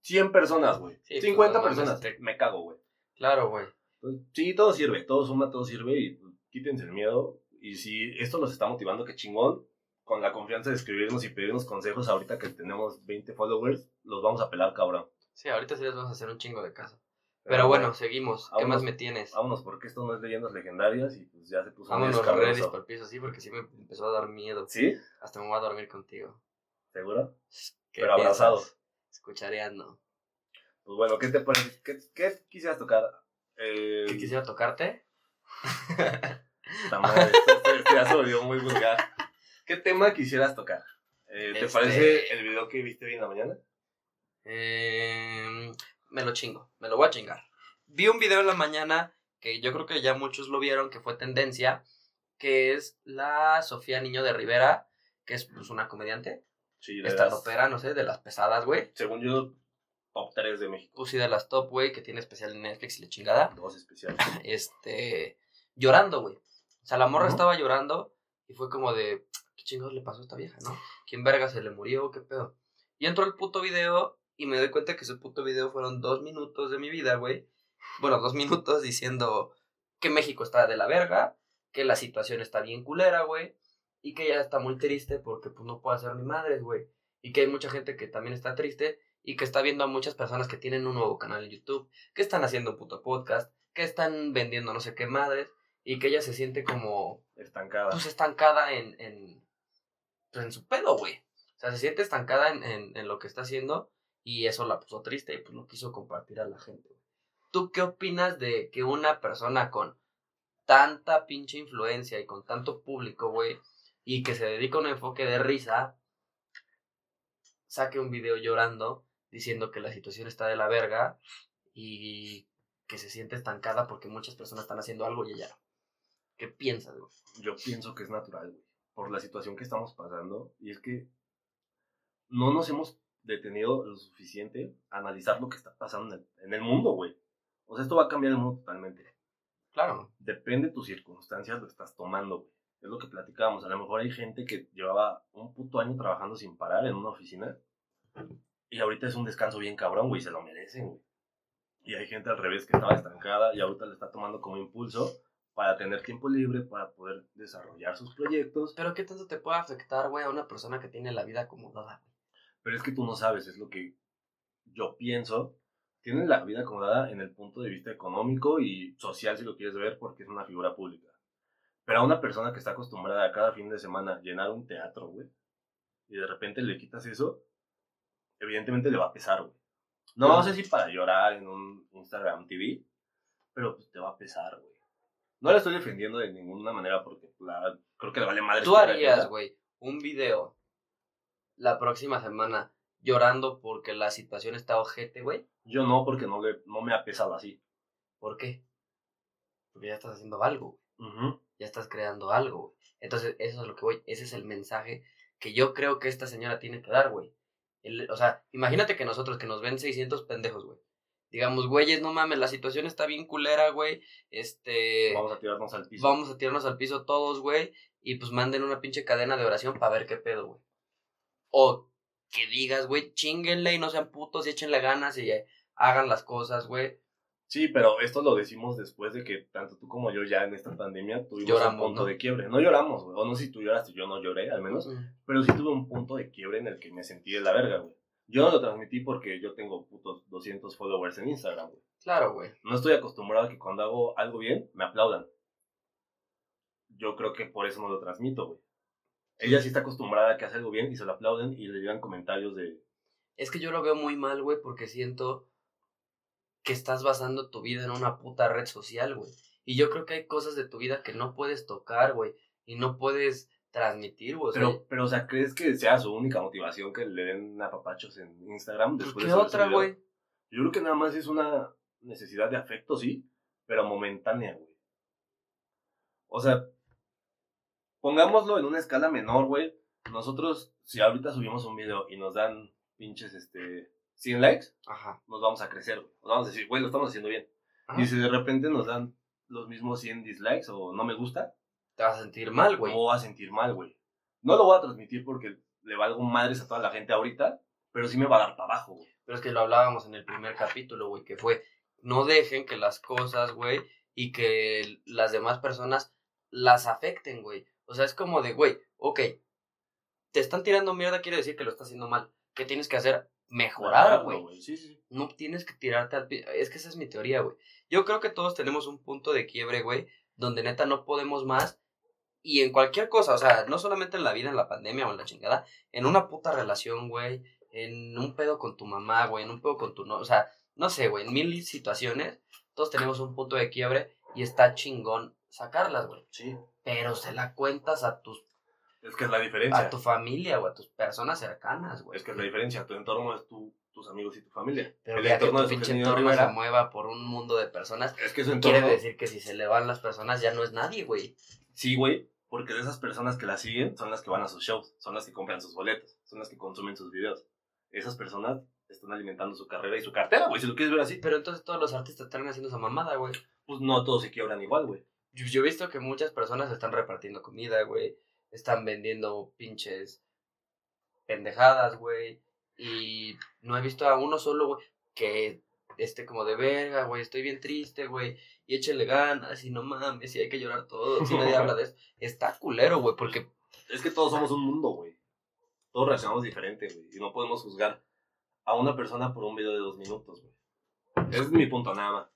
100 personas, güey. Sí, pues, 50 no mames, personas, te- me cago, güey. Claro, güey. Entonces, sí, todo sirve, todo suma, todo sirve y pues, quítense el miedo. Y si esto los está motivando, que chingón, con la confianza de escribirnos y pedirnos consejos ahorita que tenemos 20 followers, los vamos a pelar, cabrón. Sí, ahorita sí les vamos a hacer un chingo de caso. Pero bueno, seguimos. ¿Qué vámonos. más me tienes? Vámonos, porque esto no es leyendas legendarias y pues ya se puso Vámonos ready escabroso. para el piso, sí, porque sí me empezó a dar miedo. ¿Sí? Hasta me voy a dormir contigo. ¿Seguro? ¿Qué Pero piensas? abrazados. Escuchareando. Pues bueno, ¿qué te parece? ¿Qué, qué quisieras tocar? Eh, ¿Qué quisiera tocarte? puta madre, esto, esto- esto ya se volvió muy vulgar. ¿Qué tema quisieras tocar? Eh, ¿Te Este- parece el video que viste hoy en la mañana? Eh, me lo chingo, me lo voy a chingar. Vi un video en la mañana que yo creo que ya muchos lo vieron, que fue tendencia, que es la Sofía Niño de Rivera, que es pues, una comediante, Sí, de esta opera, no sé, de las pesadas, güey. según yo, top 3 de México. Sí, de las top, güey, que tiene especial en Netflix y la chingada. Dos especiales. Este, llorando, güey. O sea, la morra estaba llorando y fue como de, ¿qué chingados le pasó a esta vieja, no? ¿Quién verga se le murió? ¿Qué pedo? Y entró el puto video y me doy cuenta que ese puto video fueron dos minutos de mi vida, güey. Bueno, dos minutos diciendo que México está de la verga, que la situación está bien culera, güey, y que ella está muy triste porque pues no puede hacer ni madres, güey. Y que hay mucha gente que también está triste y que está viendo a muchas personas que tienen un nuevo canal en YouTube, que están haciendo un puto podcast, que están vendiendo no sé qué madres, y que ella se siente como Estancada. pues estancada en, en, pues, en su pedo, güey. O sea, se siente estancada en, en, en lo que está haciendo y eso la puso triste y pues lo quiso compartir a la gente. ¿Tú qué opinas de que una persona con tanta pinche influencia y con tanto público, güey, y que se dedica a un enfoque de risa, saque un video llorando diciendo que la situación está de la verga y que se siente estancada porque muchas personas están haciendo algo y ella no? ¿Qué piensas, güey? Yo pienso que es natural, güey. Por la situación que estamos pasando. Y es que no nos hemos detenido lo suficiente a analizar lo que está pasando en el, en el mundo, güey. O sea, esto va a cambiar el mundo totalmente. Claro, Depende de tus circunstancias, lo estás tomando, güey. Es lo que platicábamos. A lo mejor hay gente que llevaba un puto año trabajando sin parar en una oficina. Y ahorita es un descanso bien cabrón, güey. Se lo merecen, güey. Y hay gente al revés que estaba estancada y ahorita le está tomando como impulso para tener tiempo libre, para poder desarrollar sus proyectos. Pero ¿qué tanto te puede afectar, güey, a una persona que tiene la vida acomodada? Pero es que tú no sabes, es lo que yo pienso. Tienen la vida acomodada en el punto de vista económico y social, si lo quieres ver, porque es una figura pública. Pero a una persona que está acostumbrada a cada fin de semana llenar un teatro, güey, y de repente le quitas eso, evidentemente le va a pesar, güey. No sé si para llorar en un Instagram TV, pero pues te va a pesar, güey. No la estoy defendiendo de ninguna manera porque la, creo que le vale madre. Tú harías, güey, un video la próxima semana llorando porque la situación está ojete, güey. Yo no, porque no, le, no me ha pesado así. ¿Por qué? Porque ya estás haciendo algo, güey. Ya estás creando algo, güey. Entonces, eso es lo que voy, ese es el mensaje que yo creo que esta señora tiene que dar, güey. El- O sea, imagínate que nosotros, que nos ven 600 pendejos, güey. Digamos, güeyes, no mames, la situación está bien culera, güey. Este... Vamos a tirarnos al piso. Vamos a tirarnos al piso todos, güey. Y pues manden una pinche cadena de oración para ver qué pedo, güey. O que digas, güey, chinguenle y no sean putos y échenle ganas y eh, hagan las cosas, güey. Sí, pero esto lo decimos después de que tanto tú como yo ya en esta pandemia tuvimos Lloramos, un punto ¿no? de quiebre. No lloramos, güey. O no sé si tú lloraste, yo no lloré, al menos. Pero sí tuve un punto de quiebre en el que me sentí de la verga, güey. Yo no lo transmití porque yo tengo putos 200 followers en Instagram, güey. Claro, güey. No estoy acostumbrado a que cuando hago algo bien, me aplaudan. Yo creo que por eso no lo transmito, güey. Ella sí está acostumbrada a que hace algo bien y se lo aplauden y le llegan comentarios de... Es que yo lo veo muy mal, güey, porque siento que estás basando tu vida en una puta red social, güey. Y yo creo que hay cosas de tu vida que no puedes tocar, güey. Y no puedes transmitir, güey. O sea, Pero, pero, o sea, ¿crees que sea su única motivación que le den apapachos en Instagram después ¿qué de otra, güey? Yo creo que nada más es una necesidad de afecto, sí, pero momentánea, güey. O sea, pongámoslo en una escala menor, güey. Nosotros, si ahorita subimos un video y nos dan pinches, este, 100 likes, Ajá. nos vamos a crecer, güey. Nos vamos a decir, güey, lo estamos haciendo bien. Ajá. Y si de repente nos dan los mismos 100 dislikes o no me gusta, Te vas a sentir mal, güey. me voy a sentir mal, güey. No lo voy a transmitir porque le valgo madres a toda la gente ahorita, pero sí me va a dar para abajo, güey. Pero es que lo hablábamos en el primer capítulo, güey, que fue, no dejen que las cosas, güey, y que las demás personas las afecten, güey. O sea, es como de, güey, ok, te están tirando mierda, quiere decir que lo estás haciendo mal. ¿Qué tienes que hacer? Mejorar, güey. Sí, sí. No tienes que tirarte al Es que esa es mi teoría, güey. Yo creo que todos tenemos un punto de quiebre, güey, donde neta no podemos más. Y en cualquier cosa, o sea, no solamente en la vida, en la pandemia o en la chingada, en una puta relación, güey, en un pedo con tu mamá, güey, en un pedo con tu no, o sea, no sé, güey, en mil situaciones, todos tenemos un punto de quiebre y está chingón sacarlas, güey. Sí. Pero se la cuentas a tus, Es que es la diferencia. a tu familia o a tus personas cercanas, güey. Es que es la diferencia. Tu entorno es tu, tus amigos y tu familia. Pero el ya que entorno tu de pinche entorno se mueva por un mundo de personas, Es que su entorno. quiere decir que si se le van las personas ya no es nadie, güey. Sí, güey. Porque de esas personas que la siguen son las que van a sus shows, son las que compran sus boletos, son las que consumen sus videos. Esas personas están alimentando su carrera y su cartera, güey, si lo quieres ver así. Pero entonces todos los artistas están haciendo esa mamada, güey. Pues no todos se quiebran igual, güey. Yo, yo he visto que muchas personas están repartiendo comida, güey. Están vendiendo pinches pendejadas, güey. Y no he visto a uno solo, güey, que esté como de verga, güey. Estoy bien triste, güey. Y échenle ganas y no mames, y hay que llorar todo. Si nadie habla de eso. Está culero, güey, porque Es que todos somos un mundo, güey. Todos reaccionamos diferente, güey. Y no podemos juzgar a una persona por un video de dos minutos, güey. Ese es mi punto nada más.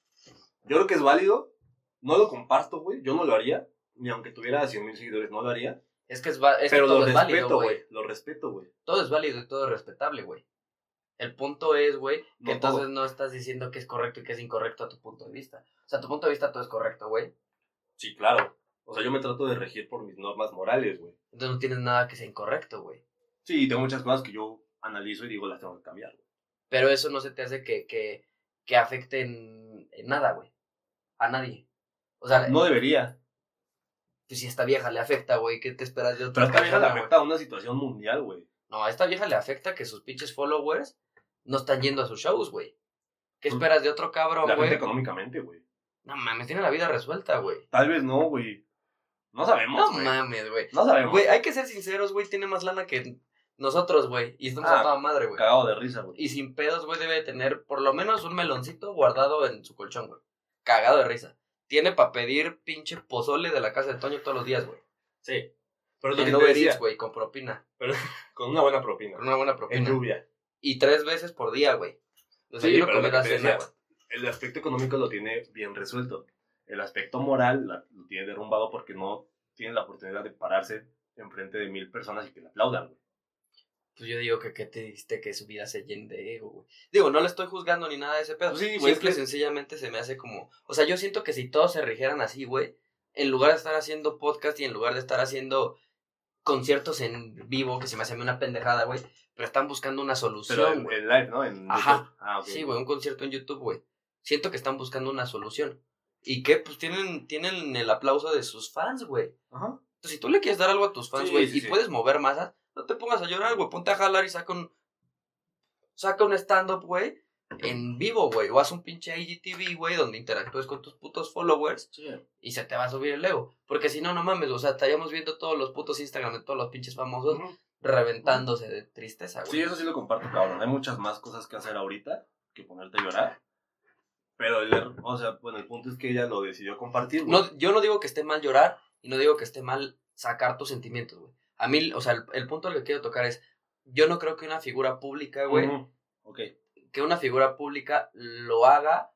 Yo creo que es válido. No lo comparto, güey. Yo no lo haría. Ni aunque tuviera 100 mil seguidores, no lo haría. Es que, es, es que Pero todo lo es válido, respeto, güey. güey. Lo respeto, güey. Todo es válido y todo es respetable, güey. El punto es, güey, que No entonces no estás diciendo que es correcto y que es incorrecto a tu punto de vista. O sea, a tu punto de vista todo es correcto, güey. Sí, claro. O sea, yo me trato de regir por mis normas morales, güey. Entonces no tienes nada que sea incorrecto, güey. Sí, tengo muchas cosas que yo analizo y digo las tengo que cambiar, güey. Pero eso no se te hace que, que, que afecte en, en nada, güey. A nadie. O sea, No debería. Pues si a esta vieja le afecta, güey, ¿qué te esperas de otra Pero a esta vieja le afecta a una situación mundial, güey. No, a esta vieja le afecta que sus pinches followers no están yendo a sus shows, güey. ¿Qué esperas de otro cabrón, güey? económicamente, güey. No mames, tiene la vida resuelta, güey. Tal vez no, güey. No sabemos, No mames, güey. No sabemos. Güey, hay que ser sinceros, güey, tiene más lana que nosotros, güey. Y estamos Ah, a toda madre, güey. Cagado de risa, güey. Y sin pedos, güey, debe de tener por lo menos un meloncito guardado en su colchón, güey. Cagado de risa. Tiene para pedir pinche pozole de la casa de Toño todos los días, güey. Sí. Pero es lo En que güey, con propina. con una buena propina. Con una buena En propina. lluvia. Y tres veces por día, güey. Desayuno, pero lo que cena, decía. El aspecto económico lo tiene bien resuelto. El aspecto moral la- lo tiene derrumbado porque no tiene la oportunidad de pararse enfrente de mil personas y que le aplaudan, güey. Pues yo digo que qué te diste que su vida se llene de ego, güey. Digo, no le estoy juzgando ni nada de ese pedo. Sí, Sí, güey, Simple que- sencillamente se me hace como. O sea, yo siento que si todos se rigieran así, güey, en lugar de estar haciendo podcast y en lugar de estar haciendo conciertos en vivo, que se me hace a mí una pendejada, güey, pero están buscando una Pero solución, en, güey. en live, ¿no? En Ajá. Ah, ok. Sí, güey, un concierto en YouTube, güey. Siento que están buscando una solución. ¿Y qué? Pues tienen, tienen el aplauso de sus fans, güey. Ajá. Entonces, si tú le quieres dar algo a tus fans, Sí, güey, sí, y sí. puedes mover masas, no te pongas a llorar, güey. Ponte a jalar y saca un. Saca un stand-up, güey, en vivo, güey. O haz un pinche IGTV, güey, donde interactúes con tus putos followers Sí. y se te va a subir el ego. Porque si no, no mames, o sea, estaríamos viendo todos los putos Instagram de todos los pinches famosos reventándose de tristeza, güey. Sí, eso sí lo comparto, cabrón. Hay muchas más cosas que hacer ahorita que ponerte a llorar. Pero el, er- o sea, bueno, el punto es que ella lo decidió compartir, güey. No, yo no digo que esté mal llorar y no digo que esté mal sacar tus sentimientos, güey. A mí, o sea, el, el punto al que quiero tocar es, yo no creo que una figura pública, güey, Ujú. Ok. que una figura pública lo haga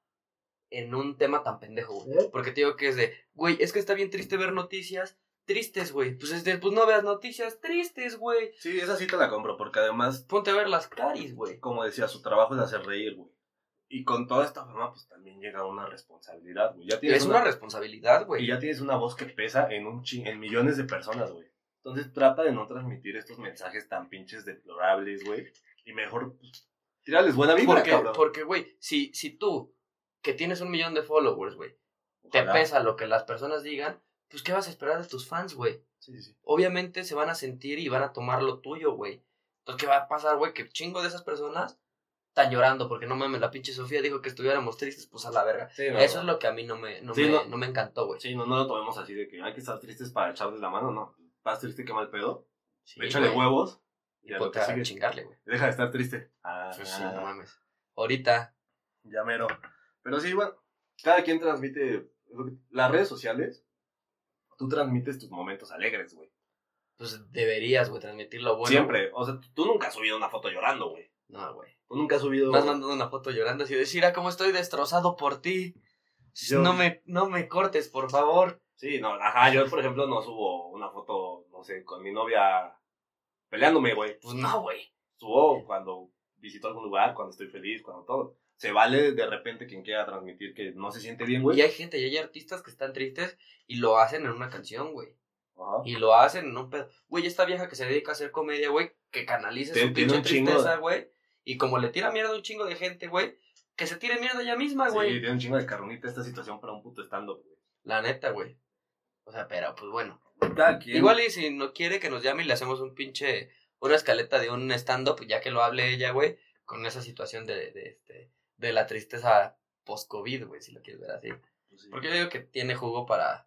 en un tema tan pendejo, güey. Porque te digo que es de, güey, es que está bien triste ver noticias tristes, güey. Pues es de, pues no veas noticias tristes, güey. Sí, esa sí te la compro, porque además, Ponte a ver las caris, güey. como decía, su trabajo es hacer reír, güey. Y con toda esta fama, pues también llega una responsabilidad, güey. Ya tienes Es una responsabilidad, Y güey. ya tienes una voz que pesa en un chin- en millones de personas, güey. Entonces trata de no transmitir estos mensajes tan pinches deplorables, güey. Y mejor, pues, tírales buena vibra, Porque, cabrón. porque, güey, si, si tú, que tienes un millón de followers, güey, te pesa lo que las personas digan, pues ¿qué vas a esperar de tus fans, güey? Sí, sí, sí. Obviamente se van a sentir y van a tomar lo tuyo, güey. Entonces, ¿qué va a pasar, güey? Que chingo de esas personas están llorando porque no mames, la pinche Sofía dijo que estuviéramos tristes, pues a la verga. Sí, no, Eso no. es lo que a mí no me, no me, no. no me encantó, güey. Sí, no, no lo tomemos así de que hay que estar tristes para echarles la mano, no. Estás triste, qué mal pedo. Sí, Échale güey. huevos y a lo Ponte que a sigue. chingarle, güey. Deja de estar triste. Ah, sí, no mames. Ahorita, ya mero. Pero sí, bueno, cada quien transmite las redes sociales. Tú transmites tus momentos alegres, güey. pues deberías, güey, transmitir lo bueno. Siempre. O sea, tú nunca has subido una foto llorando, güey. No, güey. Tú nunca has subido. Me has mandado una foto llorando así de decir, ah, cómo estoy destrozado por ti. Yo- No me, no me cortes, por favor. Sí, no, ajá, yo por ejemplo no subo una foto, no sé, con mi novia peleándome, güey. Pues no, güey. Subo cuando visito algún lugar, cuando estoy feliz, cuando todo. Se vale de repente quien quiera transmitir que no se siente bien, güey. Y hay gente, y hay artistas que están tristes y lo hacen en una canción, güey. Ajá. Y lo hacen en un pedo. Güey, esta vieja que se dedica a hacer comedia, güey, que canalice su pinche tristeza, de- güey. Y como le tira mierda a un chingo de gente, güey, que se tire mierda ella misma, Sí, güey. tiene un chingo de carnita esta situación para un puto stand-up, güey. La neta, güey. O sea, pero pues bueno. Igual y si no quiere que nos llame y le hacemos un pinche, una escaleta de un stand-up, ya que lo hable ella, güey, con esa situación de, de, este, de la tristeza post-COVID, güey, si lo quieres ver así. Pues sí. Porque yo digo que tiene jugo para,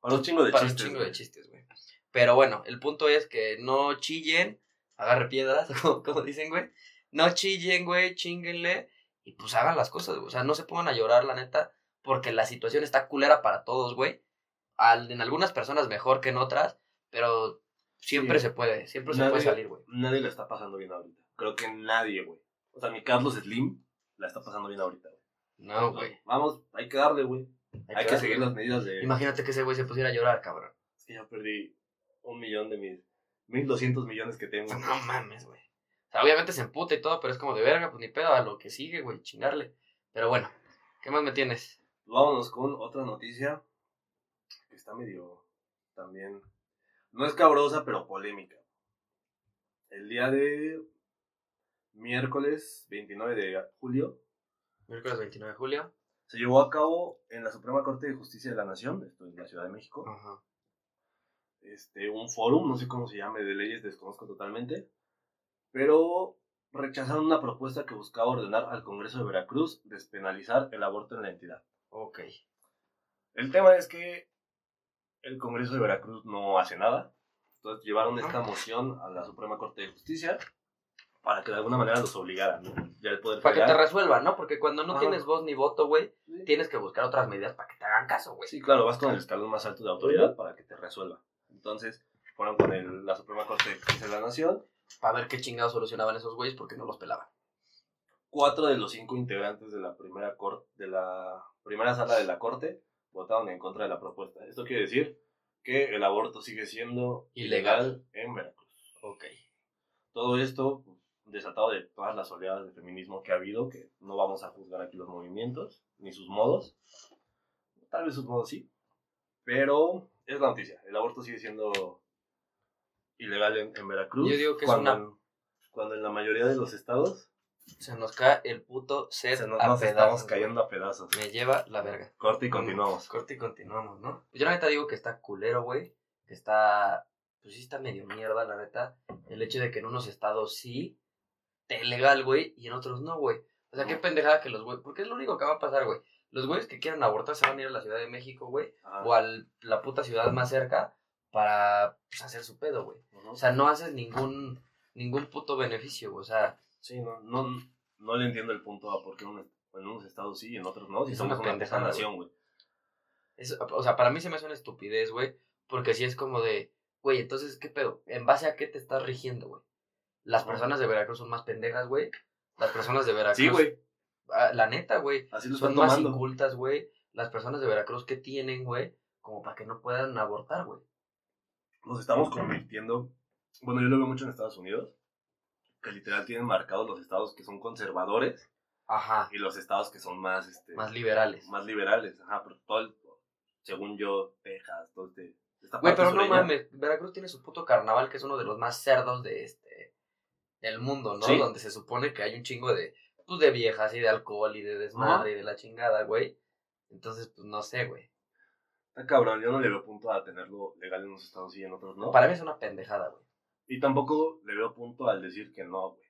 Para un chingo de para chistes. un chingo güey. de chistes, güey. Pero bueno, el punto es que no chillen, agarre piedras, como, como dicen, güey. No chillen, güey, chinguenle y pues hagan las cosas, güey. O sea, no se pongan a llorar, la neta, porque la situación está culera para todos, güey. Al- en algunas personas mejor que en otras, pero siempre Sí. se puede, siempre se Nadie- puede salir, güey. Nadie la está pasando bien ahorita. Creo que nadie, güey. O sea, mi Carlos Slim la está pasando bien ahorita, güey. No, güey. Vamos, hay que darle, güey. Hay, que darle, seguir las medidas de. Imagínate que ese güey se pusiera a llorar, cabrón. Es que ya perdí un millón de mis 1200 millones que tengo. No mames, güey. O sea, obviamente se emputa y todo, pero es como de verga, pues ni pedo a lo que sigue, güey, chingarle. Pero bueno, ¿qué más me tienes? Vámonos con otra noticia está medio también. No es cabrosa, pero polémica. El día de miércoles 29 de julio Miércoles 29 de julio. se llevó a cabo en la Suprema Corte de Justicia de la Nación, esto es la Ciudad de México, Ajá. este, un fórum, no sé cómo se llame, de leyes, desconozco totalmente, pero rechazaron una propuesta que buscaba ordenar al Congreso de Veracruz despenalizar el aborto en la entidad. Ok. El tema es que el Congreso de Veracruz no hace nada. Entonces llevaron esta moción a la Suprema Corte de Justicia para que de alguna manera los obligaran. ¿no? Ya el poder Para que te resuelvan, ¿no? Porque cuando no tienes voz ni voto, güey, Sí. tienes que buscar otras medidas para que te hagan caso, güey. Sí, claro, vas con el escalón más alto de autoridad para que te resuelva. Entonces fueron con el- la Suprema Corte de Justicia de la Nación. Para ver qué chingados solucionaban esos güeyes porque no los pelaban. Cuatro de los cinco integrantes de la primera cor- de la primera sala de la Corte votaron en contra de la propuesta. Esto quiere decir que el aborto sigue siendo Ilegal. ilegal en Veracruz. Ok. Todo esto pues, desatado de todas las oleadas de feminismo que ha habido, que no vamos a juzgar aquí los movimientos, ni sus modos. Tal vez sus modos sí. Pero es la noticia. El aborto sigue siendo ilegal en, en Veracruz. Yo digo que es cuando, una- cuando en la mayoría de los estados Se nos cae el puto set se nos, a nos pedazos, estamos cayendo a pedazos. Me lleva la verga. Corte y continuamos. Corte y continuamos, ¿no? Yo la neta digo que está culero, güey. Que está. Pues sí está medio mierda, la neta. El hecho de que en unos estados sí, te legal, güey, y en otros no, güey. O sea, qué pendejada que los güeyes. Porque es lo único que va a pasar, güey. Los güeyes que quieran abortar se van a ir a la Ciudad de México, güey. Ajá. O a la puta ciudad más cerca para pues, hacer su pedo, güey. O sea, no haces ningún ningún puto beneficio, güey. O sea, Sí, no, no, no le entiendo el punto a por qué en, un- en unos estados sí y en otros no. Si Es somos una una nación, güey. o sea, para mí se me hace una estupidez, güey. Porque si es como de, güey, entonces, ¿qué pedo? ¿En base a qué te estás rigiendo, güey? Las personas de Veracruz son más pendejas, güey. Las personas de Veracruz. Sí, güey. Ah, La neta, güey. Así Son más tomando. incultas, güey. Las personas de Veracruz que tienen, güey, como para que no puedan abortar, güey. nos estamos convirtiendo, bueno, yo lo veo mucho en Estados Unidos, que literal tienen marcados los estados que son conservadores Ajá. y los estados que son más, este, Más liberales. más liberales. Ajá, pero todo el- según yo, Texas, todo este, esta Güey, pero no mames. Veracruz tiene su puto carnaval, que es uno de los más cerdos de este. del mundo, ¿no? Sí. Donde se supone que hay un chingo de. Pues de viejas y de alcohol y de desmadre y de la chingada, güey. Entonces, pues no sé, güey. Está cabrón, yo no le veo punto a tenerlo legal en unos estados y en otros no. Para mí es una pendejada, güey. Y tampoco le veo punto al decir que no, güey.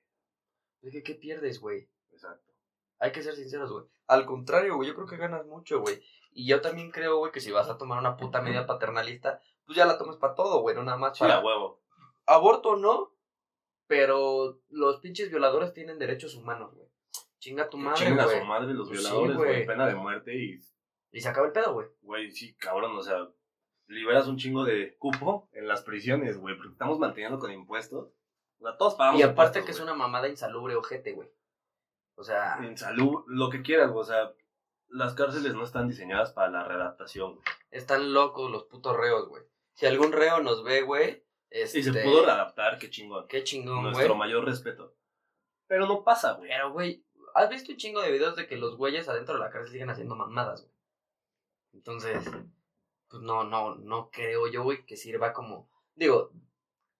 Es que, ¿qué pierdes, güey? Exacto. Hay que ser sinceros, güey. Al contrario, güey, yo creo que ganas mucho, güey. Y yo también creo, güey, que si vas a tomar una puta medida paternalista, pues ya la tomas para todo, güey, no nada más Sí, para... a huevo. Aborto no, pero los pinches violadores tienen derechos humanos, güey. Chinga tu madre, güey. su madre los sí, violadores, güey. güey. pena de muerte y, Y se acaba el pedo, güey. güey, sí, cabrón, o sea, liberas un chingo de cupo en las prisiones, güey, porque estamos manteniendo con impuestos. O sea, todos pagamos Y aparte que es una mamada insalubre, ojete, güey. O sea, En salud, lo que quieras, güey, o sea, las cárceles no están diseñadas para la readaptación, güey. están locos los putos reos, güey. Si algún reo nos ve, güey, este... Y se pudo readaptar, qué chingón. Qué chingón, Nuestro güey. mayor respeto. Pero no pasa, güey. Pero, güey, ¿has visto un chingo de videos de que los güeyes adentro de la cárcel siguen haciendo mamadas, güey? Entonces, pues no, no, no creo yo, güey, que sirva como... Digo,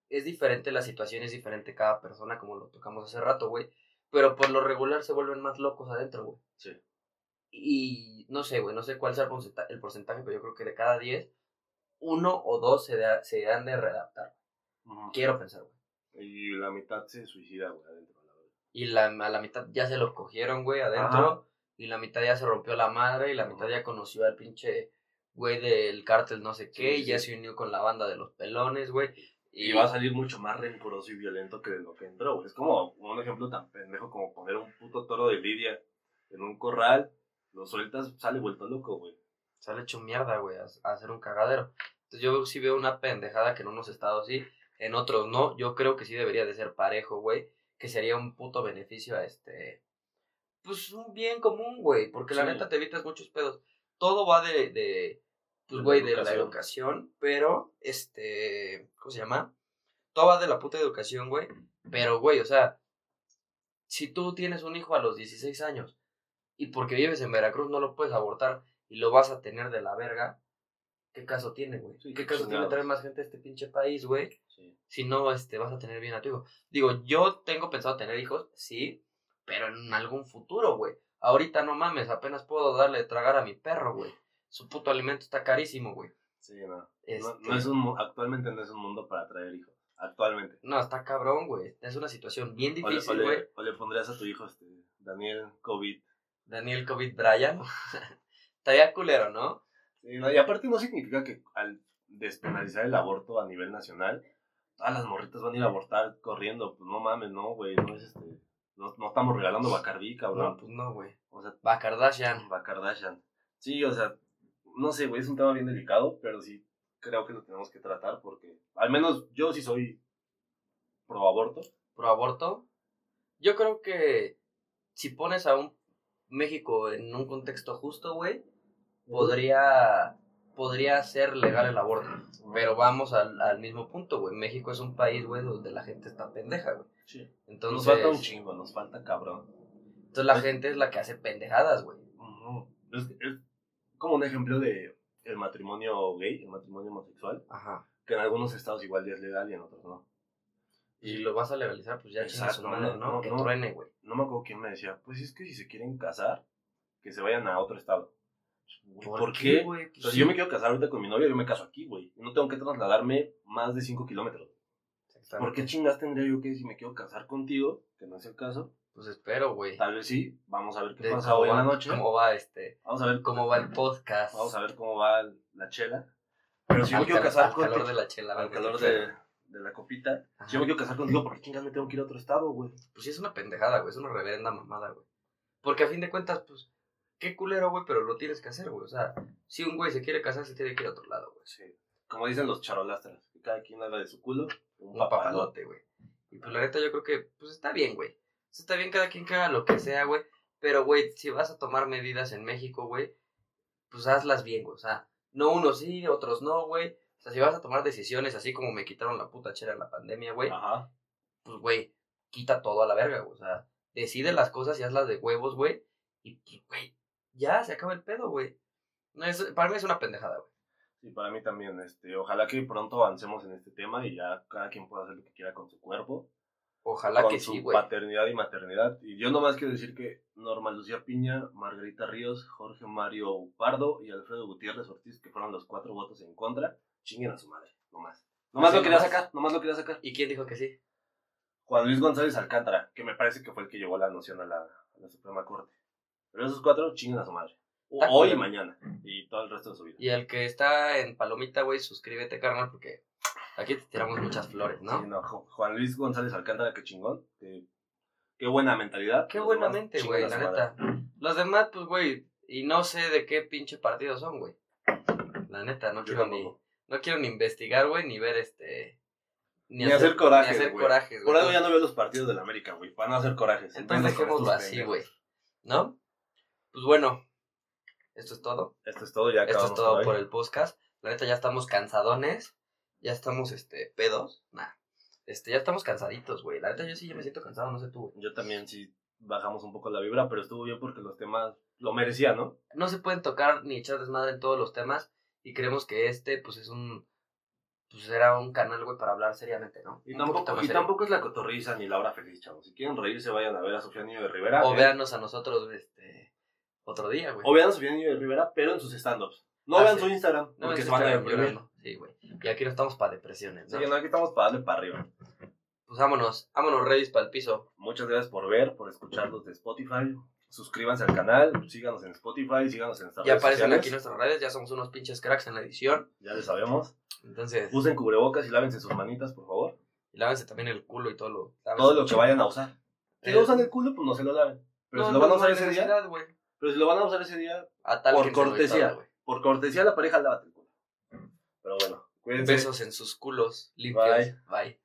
es diferente la situación, es diferente cada persona, como lo tocamos hace rato, güey. Pero por lo regular se vuelven más locos adentro, güey. Sí. Y no sé, güey, no sé cuál sea el porcenta- el porcentaje, pero yo creo que de cada 10, uno o dos se, da- se han de readaptar. Quiero pensar, güey. Y la mitad se suicida, güey, adentro. la verdad. Y la, a la mitad ya se lo cogieron, güey, adentro. Ajá. Y la mitad ya se rompió la madre. Y la mitad ya conoció al pinche güey del cártel no sé qué. Sí, y ya se unió con la banda de los pelones, güey. Y va a salir mucho más rencoroso y violento que de lo que entró, güey. Es como un ejemplo tan pendejo como poner un puto toro de lidia en un corral, lo sueltas, sale vuelto loco, güey. sale hecho mierda, güey, a, a hacer un cagadero. Entonces yo sí veo una pendejada que en unos estados sí, en otros no. Yo creo que sí debería de ser parejo, güey. Que sería un puto beneficio a este... Pues un bien común, güey. Porque la neta te evitas muchos pedos. Todo va de... de pues, güey, de la educación. Pero, este... ¿Cómo se llama? Todo va de la puta educación, güey. Pero, güey, o sea... Si tú tienes un hijo a los 16 años y porque vives en Veracruz no lo puedes abortar y lo vas a tener de la verga, ¿qué caso tiene, güey? Sí, ¿Qué caso tiene chingados. traer más gente a este pinche país, güey? Sí. Si no, este, vas a tener bien a tu hijo. Digo, yo tengo pensado tener hijos, sí, pero en algún futuro, güey. Ahorita no mames, apenas puedo darle de tragar a mi perro, güey. Su puto alimento está carísimo, güey. Sí, no. No, Este- no es un, mu- actualmente no es un mundo para traer hijos. Actualmente. No, está cabrón, güey. Es una situación bien O o difícil, le- güey. o le pondrías a tu hijo, este, Daniel COVID. Daniel COVID Bryan. Estaría culero, ¿no? Sí, no, y aparte no significa que al despenalizar el aborto a nivel nacional, todas las morritas van a ir a abortar corriendo. Pues no mames, no, güey. No es este. No, no estamos regalando Bacardí, No, cabrón. pues no, güey. O sea, Va Kardashian. Bacardashian. Sí, o sea, no sé, güey, es un tema bien delicado, pero sí creo que lo tenemos que tratar porque, al menos yo sí soy pro aborto. pro aborto, yo creo que si pones a un México en un contexto justo, güey, podría, podría ser legal el aborto. Pero vamos al, al mismo punto, güey. México es un país, güey, donde la gente está pendeja, güey. Sí. Entonces, Nos falta un chingo, nos falta cabrón. entonces la gente es la que hace pendejadas, güey. Es como un ejemplo de el matrimonio gay, el matrimonio homosexual, Ajá. que en algunos estados igual ya es legal y en otros no. Y si lo vas a legalizar, pues ya chinga su madre, no, ¿no? no, que no. truene, güey. No me acuerdo quién me decía, pues es que si se quieren casar, que se vayan a otro estado. Güey, ¿Por, qué? güey? O Pues sea, si sí. yo me quiero casar ahorita con mi novia, yo me caso aquí, güey. No tengo que trasladarme más de 5 kilómetros. ¿Por qué chingas tendría yo que si me quiero casar contigo, que no es el caso? Pues espero, güey. Tal vez sí, vamos a ver qué De pasa hoy en la noche. ¿Cómo va este? Vamos a ver ¿Cómo va el podcast? Vamos a ver cómo va la chela. Pero si yo al me quiero casar al contigo, calor de la chela. al calor de, de la copita, si yo me quiero casar contigo, ¿por qué chingas me tengo que ir a otro estado, güey? Pues sí es una pendejada, güey. Es una reverenda mamada, güey. Porque a fin de cuentas, pues, qué culero, güey, pero lo tienes que hacer, güey. O sea, si un güey se quiere casar, se tiene que ir a otro lado, güey. Sí. Como dicen los charolastras, que cada quien haga de su culo un, Un papalote, güey. Y pues la neta yo creo que, pues está bien, güey. Está bien cada quien que haga lo que sea, güey. Pero, güey, si vas a tomar medidas en México, güey, pues hazlas bien, güey. O sea, no unos sí, otros no, güey. O sea, si vas a tomar decisiones así como me quitaron la puta chela en la pandemia, güey, Ajá. pues, güey, quita todo a la verga, güey. O sea, decide las cosas y hazlas de huevos, güey. Y, pues, güey, ya se acaba el pedo, güey. No, es, para mí es una pendejada, güey. Sí, para mí también. Este, ojalá que pronto avancemos en este tema y ya cada quien pueda hacer lo que quiera con su cuerpo. Ojalá con que su sí, güey. paternidad y maternidad. Y yo nomás quiero decir que Norma Lucía Piña, Margarita Ríos, Jorge Mario Pardo y Alfredo Gutiérrez Ortiz, que fueron los cuatro votos en contra. Chinguen a su madre, nomás. Nomás Así lo quería nomás. sacar, nomás lo quería sacar. ¿Y quién dijo que sí? Juan Luis González Alcántara, que me parece que fue el que llevó la noción a la, a la Suprema Corte. Pero esos cuatro chinguen a su madre. Hoy y mañana. Y todo el resto de su vida. Y el que está en Palomita, güey, suscríbete, carnal, porque aquí te tiramos muchas flores, ¿no? Sí, no, Ju- Juan Luis González Alcántara, qué chingón. Qué, qué buena mentalidad. Qué Los buena mente, güey, la neta. Los demás, pues, güey, y no sé de qué pinche partido son, güey. La neta, no Yo quiero ni, no quiero ni investigar, güey, ni ver este... Ni, hacer corajes. Ni hacer güey. corajes, Por güey. algo ya no veo los partidos de la América, güey. Para no hacer corajes. Entonces dejémoslo así, güey. ¿No? Pues bueno, esto es todo. Esto es todo, ya Esto es acabamos todo por el podcast. La neta, ya estamos cansadones. Ya estamos, este, pedos. Nah. Este, ya estamos cansaditos, güey. La neta, yo sí ya me siento cansado, no sé tú, güey. Yo también sí bajamos un poco la vibra, pero estuvo bien porque los temas lo merecían, ¿no? No se pueden tocar ni echar desmadre en todos los temas. Y creemos que este, pues, es un... Pues era un canal, güey, para hablar seriamente, ¿no? Y tampoco, y tampoco es la cotorriza ni la hora feliz, chavos. Si quieren reírse, vayan a ver a Sofía Niño de Rivera. O ¿eh? véanos a nosotros, este... Otro día, güey. O vean a Sofía Niño de Rivera, pero en sus stand-ups. No Ah, vean sí. su Instagram, No, porque se van a deprimir. Sí, güey. Y aquí no estamos para depresiones, ¿no? que no, aquí estamos para darle para arriba. Pues vámonos, vámonos, Redis, para el piso. Muchas gracias por ver, por escucharnos de Spotify. Suscríbanse al canal, síganos en Spotify, síganos en nuestras Ya redes aparecen sociales. aquí nuestras redes, ya somos unos pinches cracks en la edición. Ya les sabemos. Entonces, Usen cubrebocas y lávense sus manitas, por favor. y lávense también el culo y todo lo. Todo lo que vayan a usar. Si Eh, no usan el culo, pues no se lo laven. Pero no, si lo van a usar ese día, pero si lo van a usar ese día, Por cortesía. todo. Por cortesía la pareja, lávate el culo. Pero bueno, cuídense. Besos en sus culos limpios. Bye. Bye.